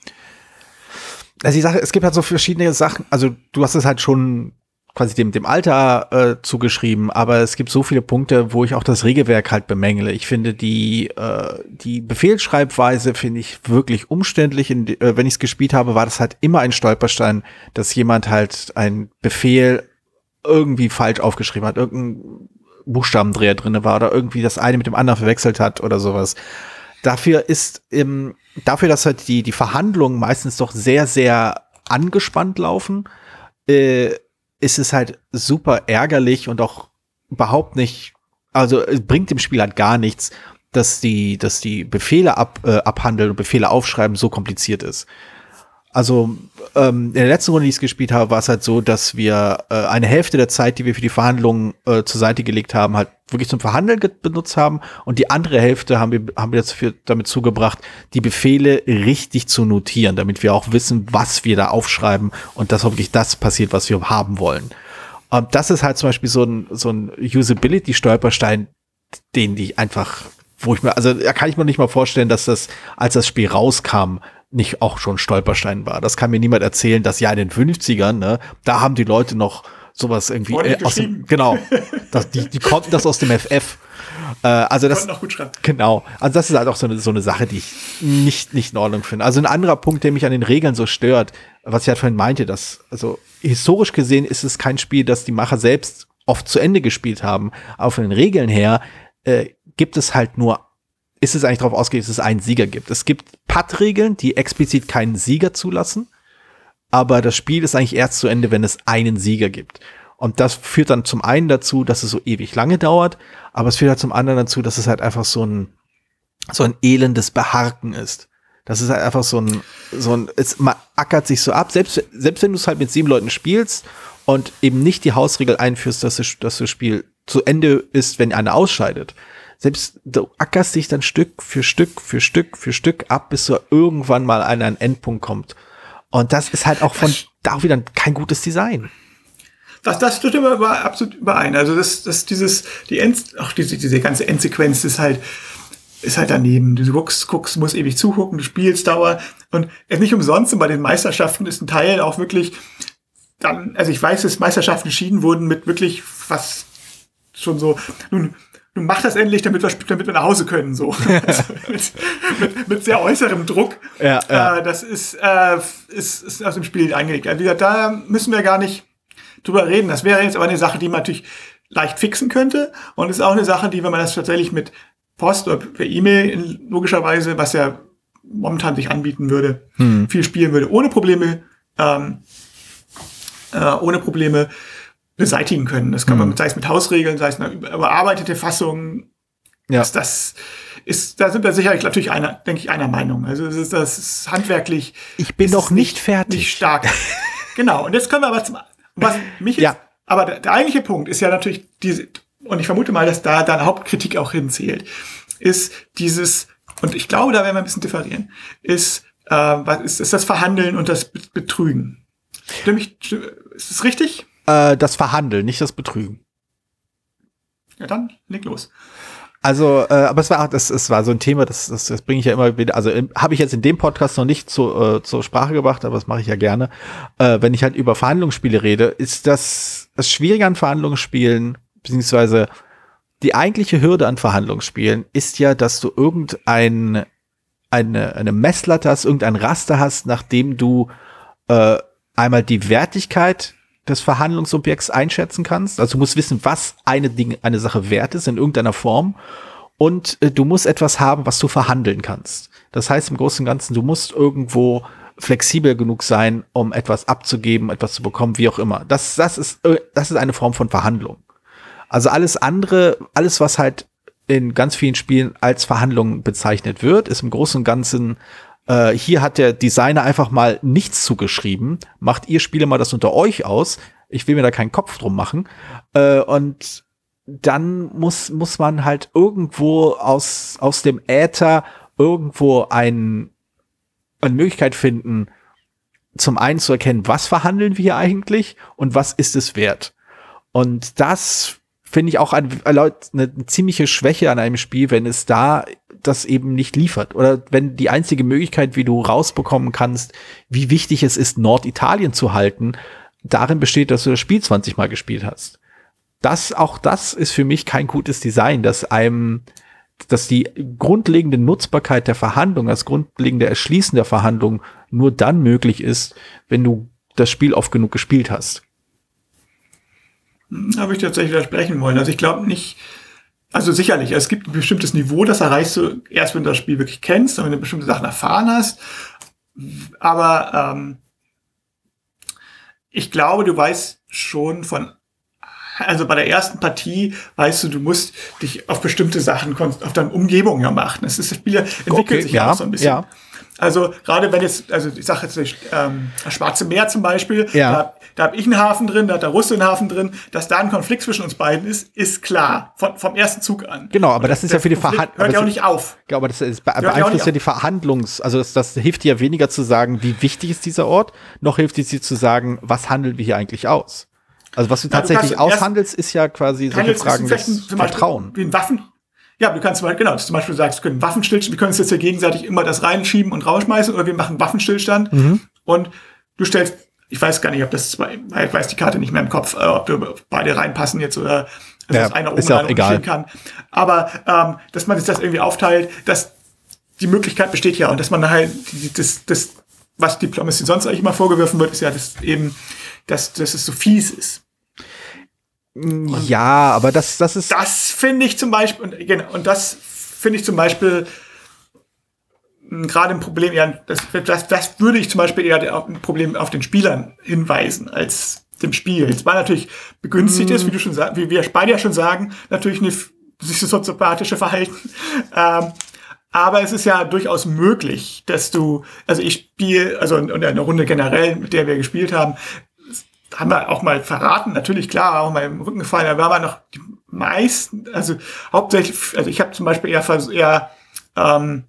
also die Sache, es gibt halt so verschiedene Sachen, also du hast es halt schon quasi dem, dem Alter äh, zugeschrieben, aber es gibt so viele Punkte, wo ich auch das Regelwerk halt bemängele. Ich finde die, äh, die Befehlsschreibweise finde ich wirklich umständlich. In, äh, wenn ich es gespielt habe, war das halt immer ein Stolperstein, dass jemand halt ein Befehl irgendwie falsch aufgeschrieben hat, irgendein Buchstabendreher drinne war oder irgendwie das eine mit dem anderen verwechselt hat oder sowas. Dafür ist ähm, dafür, dass halt die die Verhandlungen meistens doch sehr sehr angespannt laufen, äh, ist es halt super ärgerlich und auch überhaupt nicht, also es bringt dem Spiel halt gar nichts, dass die, dass die Befehle ab, äh, abhandeln und Befehle aufschreiben so kompliziert ist. Also ähm, in der letzten Runde, die ich gespielt habe, war es halt so, dass wir äh, eine Hälfte der Zeit, die wir für die Verhandlungen äh, zur Seite gelegt haben, halt wirklich zum Verhandeln benutzt haben und die andere Hälfte haben wir, haben wir jetzt für, damit zugebracht, die Befehle richtig zu notieren, damit wir auch wissen, was wir da aufschreiben und dass wirklich das passiert, was wir haben wollen. Und das ist halt zum Beispiel so ein, so ein Usability-Stolperstein, den die einfach, wo ich mir, also da kann ich mir nicht mal vorstellen, dass das, als das Spiel rauskam, nicht auch schon Stolperstein war. Das kann mir niemand erzählen, dass ja in den 50ern, ne, da haben die Leute noch sowas irgendwie äh, aus dem, genau, das, die, die konnten das aus dem FF. Äh, also das genau, also das ist halt auch so eine, so eine Sache, die ich nicht nicht in Ordnung finde. Also ein anderer Punkt, der mich an den Regeln so stört, was ich halt vorhin meinte, dass also historisch gesehen ist es kein Spiel, das die Macher selbst oft zu Ende gespielt haben. Aber von den Regeln her äh, gibt es halt nur ist es eigentlich darauf ausgelegt, dass es einen Sieger gibt. Es gibt Putt-Regeln, die explizit keinen Sieger zulassen, aber das Spiel ist eigentlich erst zu Ende, wenn es einen Sieger gibt. Und das führt dann zum einen dazu, dass es so ewig lange dauert, aber es führt halt zum anderen dazu, dass es halt einfach so ein, so ein elendes Beharken ist. Das ist halt einfach so ein, so ein, es man ackert sich so ab, selbst, selbst wenn du es halt mit sieben Leuten spielst und eben nicht die Hausregel einführst, dass das, dass das Spiel zu Ende ist, wenn einer ausscheidet. Selbst du ackerst dich dann Stück für Stück für Stück für Stück ab, bis du irgendwann mal an einen Endpunkt kommt. Und das ist halt auch von da auch wieder kein gutes Design. Das, das stimmt aber absolut überein. Also das, das dieses, die End, auch diese, diese ganze Endsequenz ist halt, ist halt daneben. Du guckst, guckst, musst ewig zugucken, du spielst Dauer. Und nicht umsonst, und bei den Meisterschaften ist ein Teil auch wirklich dann, also ich weiß, dass Meisterschaften entschieden wurden mit wirklich was schon so, nun mach das endlich, damit wir, damit wir nach Hause können, so. also [laughs] mit, mit, mit, sehr äußerem Druck. Ja, ja. Äh, das ist, äh, ist, ist aus dem Spiel eingelegt. Also da müssen wir gar nicht drüber reden. Das wäre jetzt aber eine Sache, die man natürlich leicht fixen könnte. Und ist auch eine Sache, die, wenn man das tatsächlich mit Post oder per E-Mail logischerweise, was ja momentan sich anbieten würde, hm. viel spielen würde, ohne Probleme, ähm, äh, ohne Probleme beseitigen können. Das kann man, sei es mit Hausregeln, sei es eine überarbeitete Fassung. Ja. Das, das ist, da sind wir sicherlich natürlich einer, denke ich, einer Meinung. Also das ist, das ist handwerklich. Ich bin noch nicht, nicht fertig. Nicht stark. [laughs] genau. Und jetzt können wir aber zum, was mich jetzt, ja. aber der, der eigentliche Punkt ist ja natürlich diese, und ich vermute mal, dass da deine Hauptkritik auch hinzählt, ist dieses, und ich glaube, da werden wir ein bisschen differieren, ist, äh, was ist, ist das Verhandeln und das Betrügen. Stimme ich, ist das richtig? Äh, das Verhandeln, nicht das Betrügen. Ja, dann leg los. Also, äh, aber es war, das, es war so ein Thema, das, das, das bringe ich ja immer wieder, also habe ich jetzt in dem Podcast noch nicht zu, äh, zur Sprache gebracht, aber das mache ich ja gerne. Äh, wenn ich halt über Verhandlungsspiele rede, ist das, das Schwierige an Verhandlungsspielen, beziehungsweise die eigentliche Hürde an Verhandlungsspielen ist ja, dass du irgendein, eine, eine Messlatte hast, irgendein Raster hast, nachdem du äh, einmal die Wertigkeit des Verhandlungsobjekts einschätzen kannst. Also du musst wissen, was eine Ding, eine Sache wert ist in irgendeiner Form. Und äh, du musst etwas haben, was du verhandeln kannst. Das heißt im Großen und Ganzen, du musst irgendwo flexibel genug sein, um etwas abzugeben, etwas zu bekommen, wie auch immer. Das, das ist, äh, das ist eine Form von Verhandlung. Also alles andere, alles was halt in ganz vielen Spielen als Verhandlung bezeichnet wird, ist im Großen und Ganzen äh, hier hat der Designer einfach mal nichts zugeschrieben. Macht ihr Spiele mal das unter euch aus. Ich will mir da keinen Kopf drum machen. Äh, und dann muss, muss man halt irgendwo aus, aus dem Äther irgendwo ein, eine Möglichkeit finden, zum einen zu erkennen, was verhandeln wir eigentlich und was ist es wert. Und das finde ich auch eine, eine ziemliche Schwäche an einem Spiel, wenn es da das eben nicht liefert. Oder wenn die einzige Möglichkeit, wie du rausbekommen kannst, wie wichtig es ist, Norditalien zu halten, darin besteht, dass du das Spiel 20 Mal gespielt hast. Das, auch das ist für mich kein gutes Design, dass einem, dass die grundlegende Nutzbarkeit der Verhandlung, das grundlegende Erschließen der Verhandlung nur dann möglich ist, wenn du das Spiel oft genug gespielt hast. Habe ich tatsächlich widersprechen wollen. Also ich glaube nicht, also sicherlich, es gibt ein bestimmtes Niveau, das erreichst du erst, wenn du das Spiel wirklich kennst und wenn du bestimmte Sachen erfahren hast. Aber ähm, ich glaube, du weißt schon von, also bei der ersten Partie weißt du, du musst dich auf bestimmte Sachen, auf deine Umgebung ja machen. Das, ist, das Spiel entwickelt okay, sich ja auch so ein bisschen. Ja. Also gerade wenn jetzt, also ich sage jetzt ähm, das Schwarze Meer zum Beispiel, ja. da, da habe ich einen Hafen drin, da hat der Russe einen Hafen drin, dass da ein Konflikt zwischen uns beiden ist, ist klar, von, vom ersten Zug an. Genau, aber das, das ist ja für die Verhandlung. Hört ja auch nicht auf. Ja, aber das ist, beeinflusst ja die Verhandlungs, also das, das hilft dir ja weniger zu sagen, wie wichtig ist dieser Ort, noch hilft es dir zu sagen, was handeln wir hier eigentlich aus. Also was du ja, tatsächlich du aushandelst, ist ja quasi solche Fragen des Vertrauen. Wie ein Waffen, ja, du kannst mal, genau, zum Beispiel sagst, wir können Waffenstillstand, wir können uns jetzt ja gegenseitig immer das reinschieben und rausschmeißen oder wir machen Waffenstillstand mhm. und du stellst, ich weiß gar nicht, ob das zwei, ich weiß die Karte nicht mehr im Kopf, äh, ob du beide reinpassen jetzt oder also ja, einer oben ist ja auch egal. kann. Aber ähm, dass man sich das irgendwie aufteilt, dass die Möglichkeit besteht ja und dass man halt das, das was Diplomacy sonst eigentlich mal vorgeworfen wird, ist ja das eben, dass, dass es so fies ist. Und ja, aber das, das ist. Das finde ich zum Beispiel, und, genau, und das finde ich zum Beispiel gerade ein Problem, ja, das, das, das würde ich zum Beispiel eher auf ein Problem auf den Spielern hinweisen als dem Spiel. Jetzt war natürlich begünstigt mm. ist, wie du schon sagst, wie wir beide ja schon sagen, natürlich eine sich so soziopathische Verhalten. [laughs] Ähm, aber es ist ja durchaus möglich, dass du, also ich spiele, also in, in einer Runde generell, mit der wir gespielt haben, haben wir auch mal verraten, natürlich klar, auch mal im Rücken gefallen, da war man noch die meisten, also hauptsächlich, also ich habe zum Beispiel eher, eher ähm,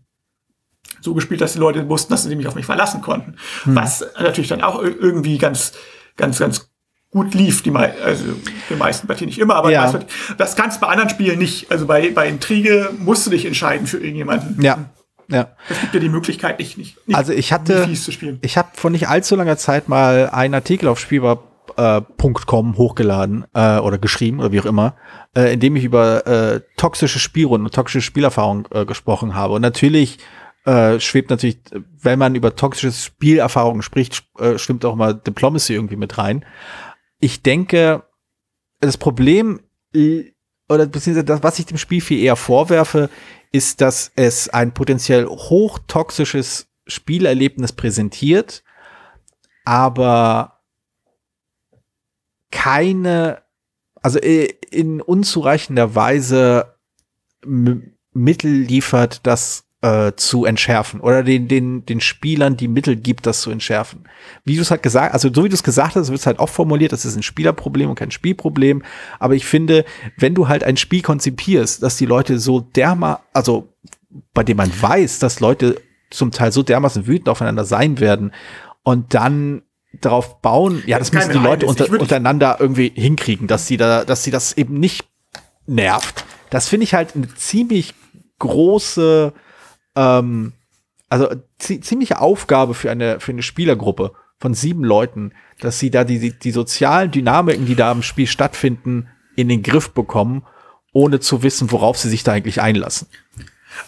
so gespielt, dass die Leute wussten, dass sie mich auf mich verlassen konnten. Hm. Was natürlich dann auch irgendwie ganz, ganz, ganz gut lief, die, also die meisten Partien nicht immer, aber ja. das kannst du bei anderen Spielen nicht. Also bei, bei Intrige musst du dich entscheiden für irgendjemanden. Ja. Ja. Es gibt ja die Möglichkeit, nicht, nicht, nicht also ich hatte, ich habe vor nicht allzu langer Zeit mal einen Artikel auf Spielbar.com äh, hochgeladen äh, oder geschrieben oder wie auch immer, äh, in dem ich über äh, toxische Spielrunden und toxische Spielerfahrung äh, gesprochen habe. Und natürlich äh, schwebt natürlich, wenn man über toxische Spielerfahrungen spricht, äh, schwimmt auch mal Diplomacy irgendwie mit rein. Ich denke, das Problem oder beziehungsweise das, was ich dem Spiel viel eher vorwerfe, ist, dass es ein potenziell hochtoxisches Spielerlebnis präsentiert, aber keine, also in unzureichender Weise Mittel liefert, das äh, zu entschärfen oder den, den, den Spielern die Mittel gibt, das zu entschärfen. Wie du es halt gesagt, also so wie du es gesagt hast, wird es halt auch formuliert, das ist ein Spielerproblem und kein Spielproblem. Aber ich finde, wenn du halt ein Spiel konzipierst, dass die Leute so derma, also bei dem man weiß, dass Leute zum Teil so dermaßen wütend aufeinander sein werden und dann darauf bauen, ja, das, müssen die Leute unter, untereinander irgendwie hinkriegen, dass sie da, dass sie das eben nicht nervt. Das finde ich halt eine ziemlich große ähm, also ziemliche Aufgabe für eine, für eine Spielergruppe von sieben Leuten, dass sie da die, die, die sozialen Dynamiken, die da im Spiel stattfinden, in den Griff bekommen, ohne zu wissen, worauf sie sich da eigentlich einlassen.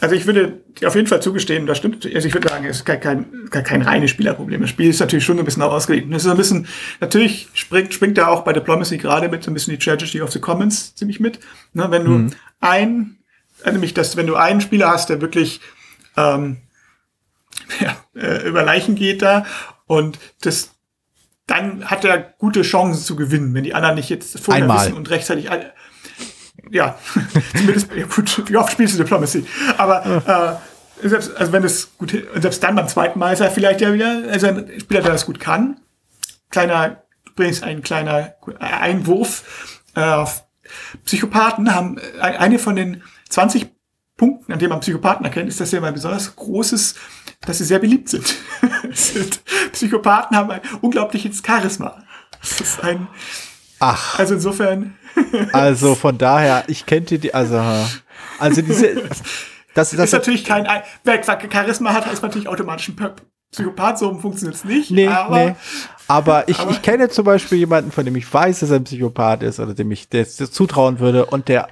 Also ich würde auf jeden Fall zugestehen, das stimmt. Also ich würde sagen, es ist kein, kein, kein reines Spielerproblem. Das Spiel ist natürlich schon ein bisschen auch ausgelegt. Und es ist ein bisschen, natürlich springt, springt da auch bei Diplomacy gerade mit so ein bisschen die Tragedy of the Commons ziemlich mit. Ne, wenn du mhm. ein, also nämlich, dass wenn du einen Spieler hast, der wirklich ähm, [laughs] ja, äh, über Leichen geht da und das dann hat er gute Chancen zu gewinnen, wenn die anderen nicht jetzt vorher Einmal. wissen und rechtzeitig alle, ja, [laughs] zumindest, ja gut, wie oft spielst du Diplomacy? Aber äh, selbst, also wenn es gut, selbst dann beim zweiten Mal ist er vielleicht ja wieder, also ein Spieler, der das gut kann. Kleiner, übrigens ein kleiner Einwurf. Äh, Psychopathen haben äh, eine von den 20 Punkten, an denen man Psychopathen erkennt, ist, dass sie ein besonders großes, dass sie sehr beliebt [laughs] sind. Psychopathen haben ein unglaubliches Charisma. Das ist ein. Ach. Also insofern. [laughs] also von daher, ich kenne die, also, also diese, das, das ist natürlich kein, wer Charisma hat, ist natürlich automatisch ein Psychopath, so funktioniert es nicht. Nee, aber, nee. Aber ich, aber ich kenne zum Beispiel jemanden, von dem ich weiß, dass er ein Psychopath ist oder dem ich das zutrauen würde und der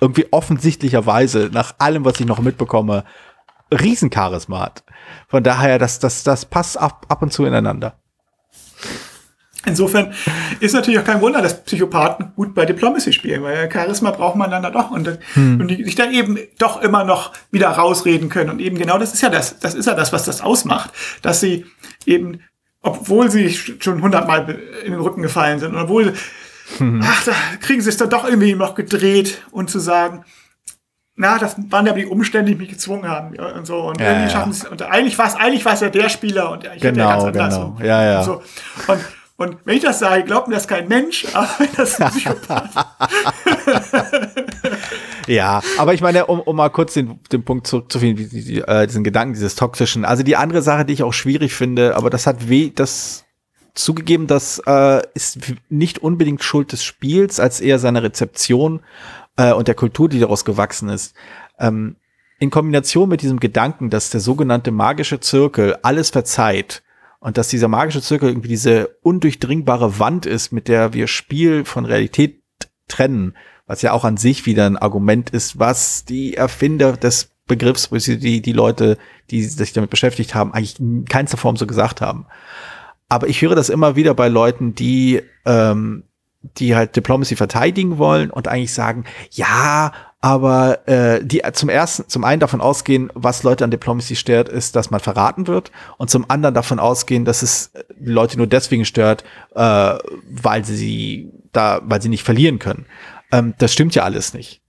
irgendwie offensichtlicherweise nach allem, was ich noch mitbekomme, Riesencharisma hat. Von daher, das, das, das passt ab, ab und zu ineinander. Insofern ist natürlich auch kein Wunder, dass Psychopathen gut bei Diplomacy spielen, weil Charisma braucht man dann doch und, hm. und die sich dann eben doch immer noch wieder rausreden können. Und eben genau das ist ja das, das ist ja das, was das ausmacht, dass sie eben, obwohl sie schon hundertmal in den Rücken gefallen sind, und obwohl Mhm. Ach, da kriegen sie es dann doch irgendwie noch gedreht und zu sagen, na, das waren ja die Umstände, die mich gezwungen haben ja, und so. Und ja, irgendwie schaffen sie Und eigentlich war es, eigentlich war es ja der Spieler und ich genau, ja ganz anders. Genau. Ja, ja. Und, so. und, und wenn ich das sage, glaubt mir das kein Mensch, [laughs] aber das ist ein Psychopath. [laughs] ja, aber ich meine, um, um mal kurz den, den Punkt zurückzuführen, die, die, äh, diesen Gedanken, dieses toxischen. Also die andere Sache, die ich auch schwierig finde, aber das hat weh, das zugegeben, das äh, ist nicht unbedingt Schuld des Spiels, als eher seiner Rezeption äh, und der Kultur, die daraus gewachsen ist. Ähm, in Kombination mit diesem Gedanken, dass der sogenannte magische Zirkel alles verzeiht und dass dieser magische Zirkel irgendwie diese undurchdringbare Wand ist, mit der wir Spiel von Realität trennen, was ja auch an sich wieder ein Argument ist, was die Erfinder des Begriffs, die, die Leute, die sich damit beschäftigt haben, eigentlich in keinster Form so gesagt haben. Aber ich höre das immer wieder bei Leuten, die, ähm, die halt Diplomacy verteidigen wollen und eigentlich sagen, ja, aber äh, die zum ersten, zum einen davon ausgehen, was Leute an Diplomacy stört, ist, dass man verraten wird, und zum anderen davon ausgehen, dass es Leute nur deswegen stört, äh, weil sie da, weil sie nicht verlieren können. Ähm, das stimmt ja alles nicht.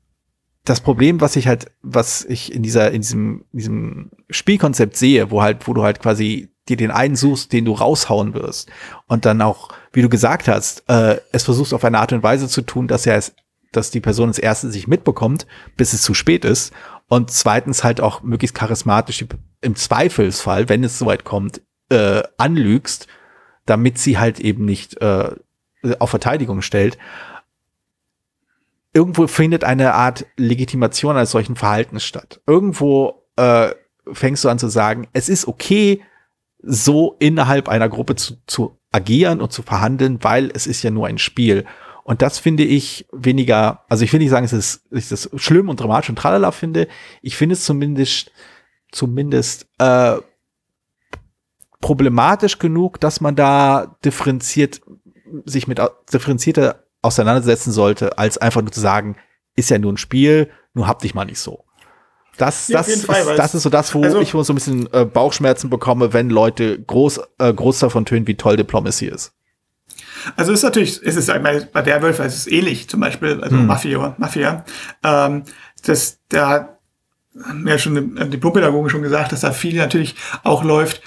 Das Problem, was ich halt, was ich in dieser, in diesem, in diesem Spielkonzept sehe, wo halt, wo du halt quasi dir den einen suchst, den du raushauen wirst. Und dann auch, wie du gesagt hast, äh, es versuchst auf eine Art und Weise zu tun, dass er es, dass die Person es erste sich mitbekommt, bis es zu spät ist. Und zweitens halt auch möglichst charismatisch im Zweifelsfall, wenn es soweit kommt, äh, anlügst, damit sie halt eben nicht äh, auf Verteidigung stellt. Irgendwo findet eine Art Legitimation eines solchen Verhaltens statt. Irgendwo äh, fängst du an zu sagen, es ist okay, so innerhalb einer Gruppe zu, zu agieren und zu verhandeln, weil es ist ja nur ein Spiel. Und das finde ich weniger, also ich will nicht sagen, es ist, es ist schlimm und dramatisch und tralala finde. Ich finde es zumindest, zumindest äh, problematisch genug, dass man da differenziert, sich mit differenzierter auseinandersetzen sollte, als einfach nur zu sagen, ist ja nur ein Spiel, nur hab dich mal nicht so. Das, ja, das, ist, Fall, das ist so das, wo also, ich so ein bisschen äh, Bauchschmerzen bekomme, wenn Leute groß, äh, groß davon tönen, wie toll Diplomacy ist. Also es ist natürlich, es ist einmal bei Werwolf, es ist ähnlich, zum Beispiel, also hm. Mafia, Mafia. Ähm, das, da haben ja schon die Diplompädagogen schon gesagt, dass da viel natürlich auch läuft.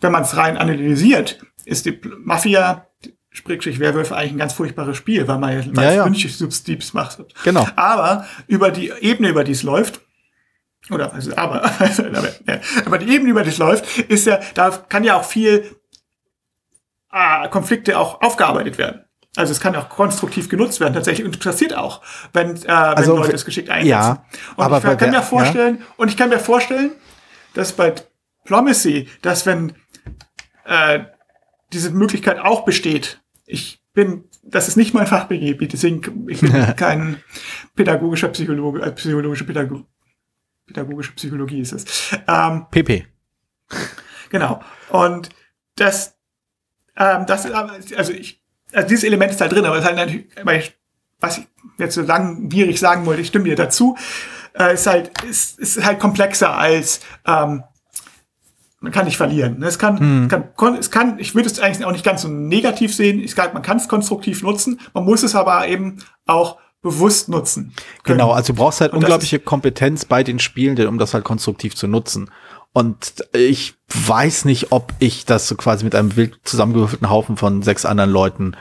Wenn man es rein analysiert, ist die Mafia Sprich, Werwölfe eigentlich ein ganz furchtbares Spiel, weil man ja, ja, ja. wünschig Substeeps macht. Genau. Aber über die Ebene, über die es läuft, oder also, aber, [laughs] aber, die Ebene, über die es läuft, ist ja, da kann ja auch viel äh, Konflikte auch aufgearbeitet werden. Also es kann auch konstruktiv genutzt werden, tatsächlich. Und passiert auch, wenn, äh, wenn also, Leute es geschickt einsetzen. Ja, und aber ich kann der, mir vorstellen, ja? und ich kann mir vorstellen, dass bei Diplomacy, dass wenn äh, diese Möglichkeit auch besteht, ich bin, das ist nicht mein Fachgebiet, deswegen ich bin [laughs] kein pädagogischer Psychologe, äh, psychologische Pädago pädagogische Psychologie ist es. Ähm, PP. Genau. Und das, ähm, das, also ich, also dieses Element ist da drin, aber es ist halt natürlich, was ich jetzt so langwierig sagen wollte, ich stimme dir dazu, äh, ist halt, ist, ist halt komplexer als ähm, man kann nicht verlieren. Es kann, hm. kann, es kann, ich würde es eigentlich auch nicht ganz so negativ sehen. Ich sage, man kann es konstruktiv nutzen, man muss es aber eben auch bewusst nutzen. Können. Genau, also du brauchst halt Und unglaubliche Kompetenz bei den Spielenden, um das halt konstruktiv zu nutzen. Und ich weiß nicht, ob ich das so quasi mit einem wild zusammengewürfelten Haufen von sechs anderen Leuten,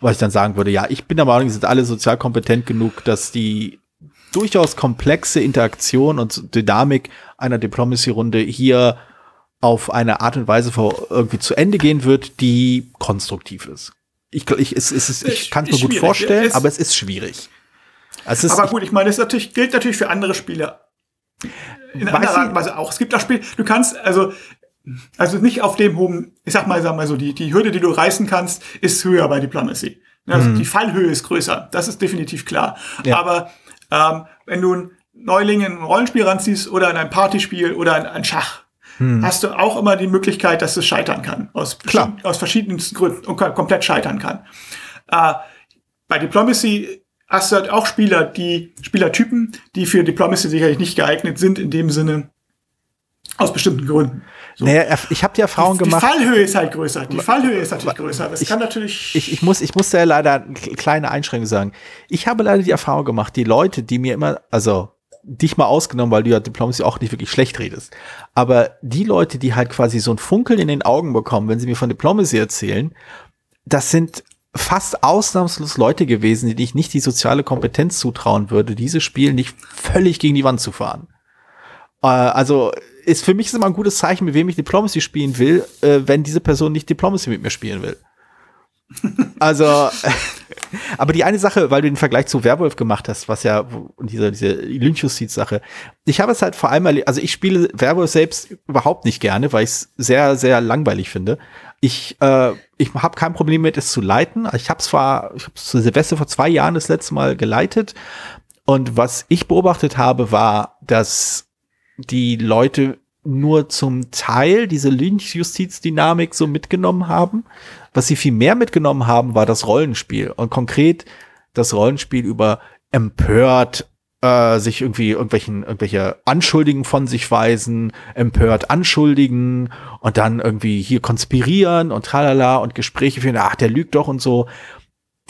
was ich dann sagen würde, ja, ich bin der Meinung, die sind alle sozial kompetent genug, dass die durchaus komplexe Interaktion und Dynamik einer Diplomacy-Runde hier auf eine Art und Weise vor, irgendwie zu Ende gehen wird, die konstruktiv ist. Ich, ich, es, es ist, ich kann es mir gut vorstellen, es, aber es ist schwierig. Es ist, aber gut, ich meine, es natürlich, gilt natürlich für andere Spiele. In anderer Art und Weise auch. Es gibt auch Spiele, du kannst, also, also nicht auf dem hohen, ich sag mal, sag mal so, die, die Hürde, die du reißen kannst, ist höher bei Diplomacy. Also mhm. die Fallhöhe ist größer. Das ist definitiv klar. Ja. Aber ähm, wenn du einen Neuling in ein Rollenspiel ranziehst oder in ein Partyspiel oder in ein Schach, hm. hast du auch immer die Möglichkeit, dass es scheitern kann. Aus, Klar. aus verschiedensten Gründen und komplett scheitern kann. Äh, bei Diplomacy hast du halt auch Spieler, die, Spielertypen, die für Diplomacy sicherlich nicht geeignet sind, in dem Sinne, aus bestimmten Gründen. So. Naja, ich habe die Erfahrung die, gemacht. Die Fallhöhe ist halt größer. Die Fallhöhe ist natürlich größer. Das ich, kann natürlich. Ich, ich, muss, ich muss da leider eine kleine Einschränkung sagen. Ich habe leider die Erfahrung gemacht, die Leute, die mir immer, also dich mal ausgenommen, weil du ja Diplomacy auch nicht wirklich schlecht redest. Aber die Leute, die halt quasi so ein Funkeln in den Augen bekommen, wenn sie mir von Diplomacy erzählen, das sind fast ausnahmslos Leute gewesen, die ich nicht die soziale Kompetenz zutrauen würde, dieses Spiel nicht völlig gegen die Wand zu fahren. Äh, also ist für mich ist immer ein gutes Zeichen, mit wem ich Diplomacy spielen will, äh, wenn diese Person nicht Diplomacy mit mir spielen will. Also, [laughs] aber die eine Sache, weil du den Vergleich zu Werwolf gemacht hast, was ja diese, diese Lynchjustiz-Sache, ich habe es halt vor allem, also ich spiele Werwolf selbst überhaupt nicht gerne, weil ich es sehr, sehr langweilig finde. Ich, äh, ich habe kein Problem mit, es zu leiten. Ich habe es zwar, ich habe zu Silvester vor zwei Jahren das letzte Mal geleitet. Und was ich beobachtet habe, war, dass die Leute nur zum Teil diese Lynchjustiz-Dynamik so mitgenommen haben. Was sie viel mehr mitgenommen haben, war das Rollenspiel. Und konkret das Rollenspiel über empört äh, sich irgendwie irgendwelchen irgendwelche Anschuldigen von sich weisen, empört anschuldigen und dann irgendwie hier konspirieren und tralala und Gespräche führen, ach, der lügt doch und so.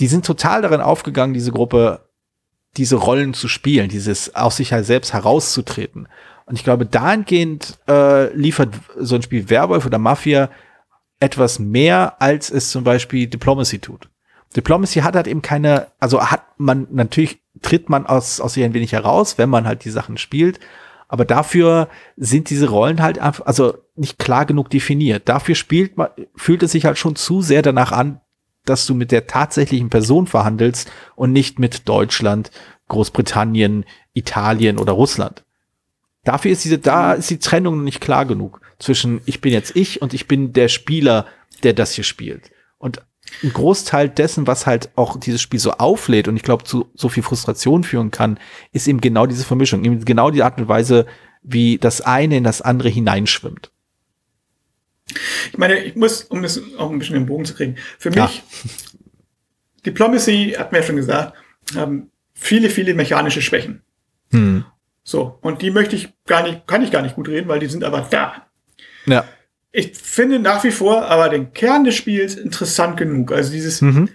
Die sind total darin aufgegangen, diese Gruppe, diese Rollen zu spielen, dieses aus sich selbst herauszutreten. Und ich glaube, dahingehend äh, liefert so ein Spiel Werwolf oder Mafia etwas mehr, als es zum Beispiel Diplomacy tut. Diplomacy hat halt eben keine, also hat man, natürlich tritt man aus, aus ihr ein wenig heraus, wenn man halt die Sachen spielt. Aber dafür sind diese Rollen halt einfach, also nicht klar genug definiert. Dafür spielt man, fühlt es sich halt schon zu sehr danach an, dass du mit der tatsächlichen Person verhandelst und nicht mit Deutschland, Großbritannien, Italien oder Russland. Dafür ist diese, da ist die Trennung nicht klar genug zwischen ich bin jetzt ich und ich bin der Spieler, der das hier spielt. Und ein Großteil dessen, was halt auch dieses Spiel so auflädt und ich glaube zu so viel Frustration führen kann, ist eben genau diese Vermischung, eben genau die Art und Weise, wie das eine in das andere hineinschwimmt. Ich meine, ich muss, um das auch ein bisschen im Bogen zu kriegen, für mich, ja. Diplomacy, hat mir ja schon gesagt, haben viele, viele mechanische Schwächen. Hm. So, und die möchte ich gar nicht, kann ich gar nicht gut reden, weil die sind aber da. Ja. Ich finde nach wie vor aber den Kern des Spiels interessant genug. Also dieses, mhm.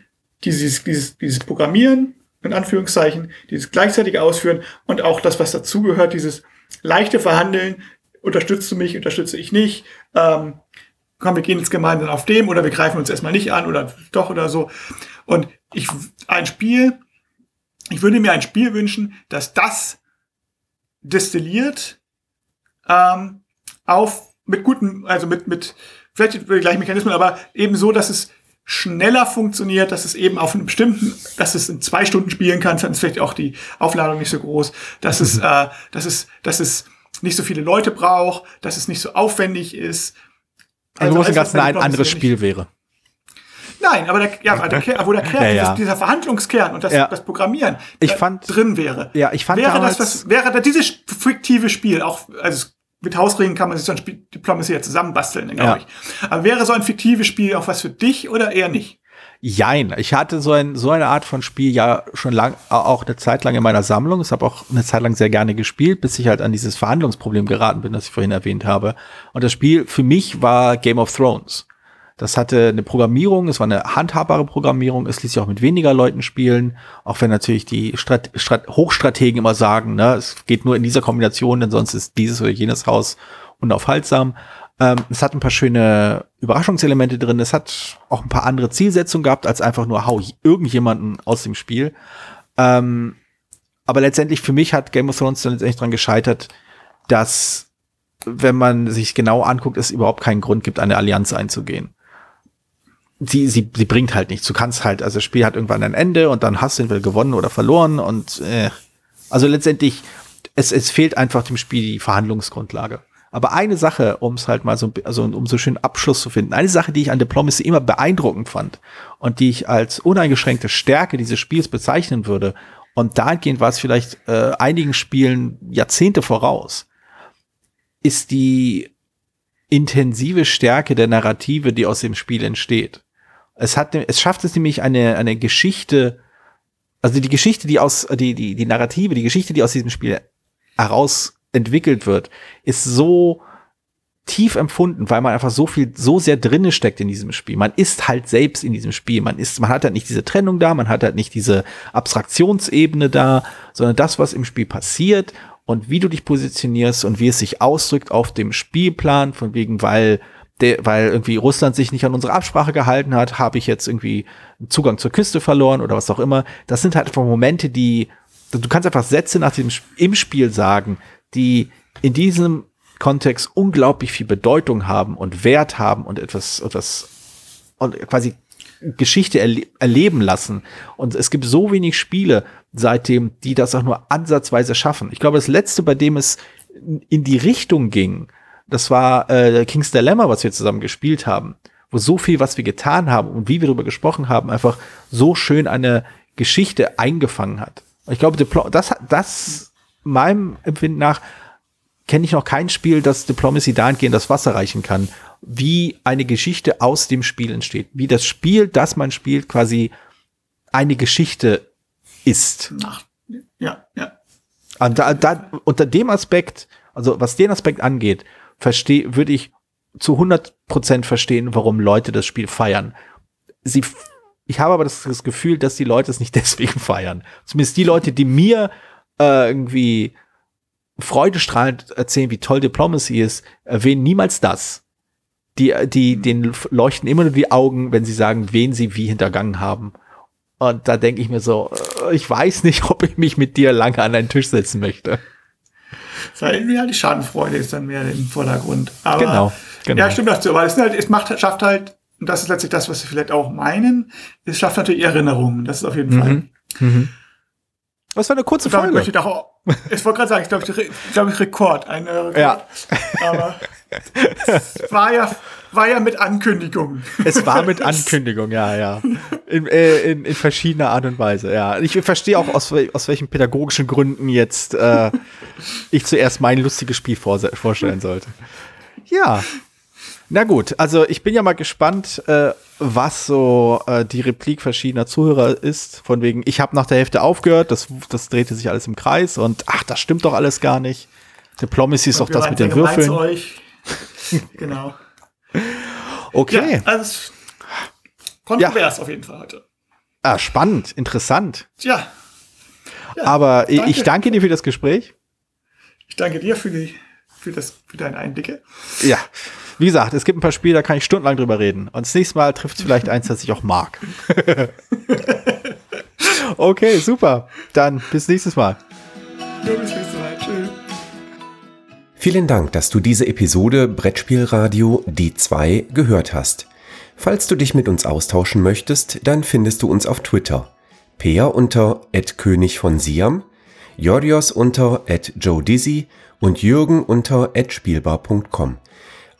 dieses, dieses, dieses Programmieren, in Anführungszeichen, dieses gleichzeitige Ausführen und auch das, was dazugehört, dieses leichte Verhandeln, unterstützt du mich, unterstütze ich nicht, ähm, komm, wir gehen jetzt gemeinsam auf dem oder wir greifen uns erstmal nicht an oder doch oder so. Und ich, ein Spiel, ich würde mir ein Spiel wünschen, dass das destilliert ähm, auf mit guten, also mit, mit vielleicht die gleichen Mechanismen, aber eben so, dass es schneller funktioniert, dass es eben auf einem bestimmten, dass es in zwei Stunden spielen kann, dann ist vielleicht auch die Aufladung nicht so groß, dass mhm. es, äh, dass es, dass es nicht so viele Leute braucht, dass es nicht so aufwendig ist. Also, also wo es ein anderes Spiel wäre. Nein, aber der, ja, der, wo der [laughs] Kern, ja, ja. Dieses, dieser Verhandlungskern und das, das Programmieren ich fand, drin wäre. Ja, ich fand wäre das, was, wäre dieses fiktive Spiel auch, also mit Hausregeln kann man sich so ein Spiel Diplomacy ja zusammenbasteln, glaube ich. Aber wäre so ein fiktives Spiel auch was für dich oder eher nicht? Jein. Ich hatte so, ein, so eine Art von Spiel ja schon lang, auch eine Zeit lang in meiner Sammlung. Ich habe auch eine Zeit lang sehr gerne gespielt, bis ich halt an dieses Verhandlungsproblem geraten bin, das ich vorhin erwähnt habe. Und das Spiel für mich war Game of Thrones. Das hatte eine Programmierung, es war eine handhabbare Programmierung, es ließ sich auch mit weniger Leuten spielen, auch wenn natürlich die Strat Strat Hochstrategen immer sagen, ne, es geht nur in dieser Kombination, denn sonst ist dieses oder jenes Haus unaufhaltsam. Ähm, es hat ein paar schöne Überraschungselemente drin, es hat auch ein paar andere Zielsetzungen gehabt, als einfach nur hau irgendjemanden aus dem Spiel. Ähm, aber letztendlich für mich hat Game of Thrones dann letztendlich dran gescheitert, dass wenn man sich genau anguckt, es überhaupt keinen Grund gibt, eine Allianz einzugehen sie, sie, sie bringt halt nichts. Du kannst halt, also das Spiel hat irgendwann ein Ende und dann hast du entweder gewonnen oder verloren und äh, also letztendlich, es, es fehlt einfach dem Spiel die Verhandlungsgrundlage. Aber eine Sache, um es halt mal so, also um so schön Abschluss zu finden, eine Sache, die ich an Diplomacy immer beeindruckend fand und die ich als uneingeschränkte Stärke dieses Spiels bezeichnen würde, und dahingehend war es vielleicht äh, einigen Spielen Jahrzehnte voraus, ist die intensive Stärke der Narrative, die aus dem Spiel entsteht. Es hat, es schafft es nämlich eine, eine Geschichte, also die Geschichte, die aus, die, die, die Narrative, die Geschichte, die aus diesem Spiel heraus entwickelt wird, ist so tief empfunden, weil man einfach so viel, so sehr drinne steckt in diesem Spiel. Man ist halt selbst in diesem Spiel. Man ist, man hat halt nicht diese Trennung da, man hat halt nicht diese Abstraktionsebene da, sondern das, was im Spiel passiert und wie du dich positionierst und wie es sich ausdrückt auf dem Spielplan, von wegen, weil der, weil irgendwie Russland sich nicht an unsere Absprache gehalten hat, habe ich jetzt irgendwie Zugang zur Küste verloren oder was auch immer. Das sind halt einfach Momente, die, du kannst einfach Sätze nach dem, im Spiel sagen, die in diesem Kontext unglaublich viel Bedeutung haben und Wert haben und etwas, etwas, und quasi Geschichte erle erleben lassen. Und es gibt so wenig Spiele seitdem, die das auch nur ansatzweise schaffen. Ich glaube, das letzte, bei dem es in die Richtung ging, das war äh, King's Dilemma, was wir zusammen gespielt haben, wo so viel, was wir getan haben und wie wir darüber gesprochen haben, einfach so schön eine Geschichte eingefangen hat. Und ich glaube, Diplo das, das meinem Empfinden nach kenne ich noch kein Spiel, das Diplomacy dahingehend das Wasser reichen kann, wie eine Geschichte aus dem Spiel entsteht, wie das Spiel, das man spielt, quasi eine Geschichte ist. Ach, ja, ja. Und da, da, unter dem Aspekt, also was den Aspekt angeht, verstehe, würde ich zu 100 Prozent verstehen, warum Leute das Spiel feiern. Sie, ich habe aber das, das, Gefühl, dass die Leute es nicht [laughs] deswegen feiern. Zumindest die Leute, die mir äh, irgendwie freudestrahlend erzählen, wie toll Diplomacy ist, erwähnen niemals das. Die, die, denen leuchten immer nur die Augen, wenn sie sagen, wen sie wie hintergangen haben. Und da denke ich mir so, äh, ich weiß nicht, [laughs] ob ich mich mit dir lange an einen Tisch setzen möchte. Ja, die Schadenfreude ist dann mehr im Vordergrund. Aber, genau, genau. Ja, stimmt dazu. Aber es, halt, es macht, schafft halt, und das ist letztlich das, was sie vielleicht auch meinen, es schafft natürlich Erinnerungen. Das ist auf jeden Mhm. Fall. Mhm. Das war eine kurze Ich ich Folge. möchte doch auch, ich wollte gerade sagen, ich glaube, ich, ich, glaube, ich Rekord. Eine Rekord. Ja. Aber es war ja, war ja mit Ankündigung. Es war mit [laughs] Ankündigung, ja, ja. In, äh, in, in verschiedener Art und Weise, ja. Ich verstehe auch, aus, aus welchen pädagogischen Gründen jetzt äh, ich zuerst mein lustiges Spiel vorse- vorstellen sollte. Ja. Na gut, also ich bin ja mal gespannt, äh, was so äh, die Replik verschiedener Zuhörer ist. Von wegen, ich habe nach der Hälfte aufgehört, das, das drehte sich alles im Kreis und ach, das stimmt doch alles gar nicht. Diplomacy ist doch das mit den Würfeln. Euch. [laughs] genau. Okay. Ja, also kontrovers auf jeden Fall heute. Ah, spannend, interessant. Tja, Aber ich- ich danke. danke dir für das Gespräch. ich danke dir für die, für das, für deine Einblicke. Ja. Wie gesagt, es gibt ein paar Spiele, da kann ich stundenlang drüber reden. Und das nächste Mal trifft es vielleicht eins, das ich auch mag. [laughs] okay, super. Dann bis nächstes Mal. Ja, bis nächstes. Tschüss. Vielen Dank, dass du diese Episode Brettspielradio die 2 gehört hast. Falls du dich mit uns austauschen möchtest, dann findest du uns auf Twitter. Peer unter König von Siam, Jorios unter Joe Dizzy und Jürgen unter spielbar.com.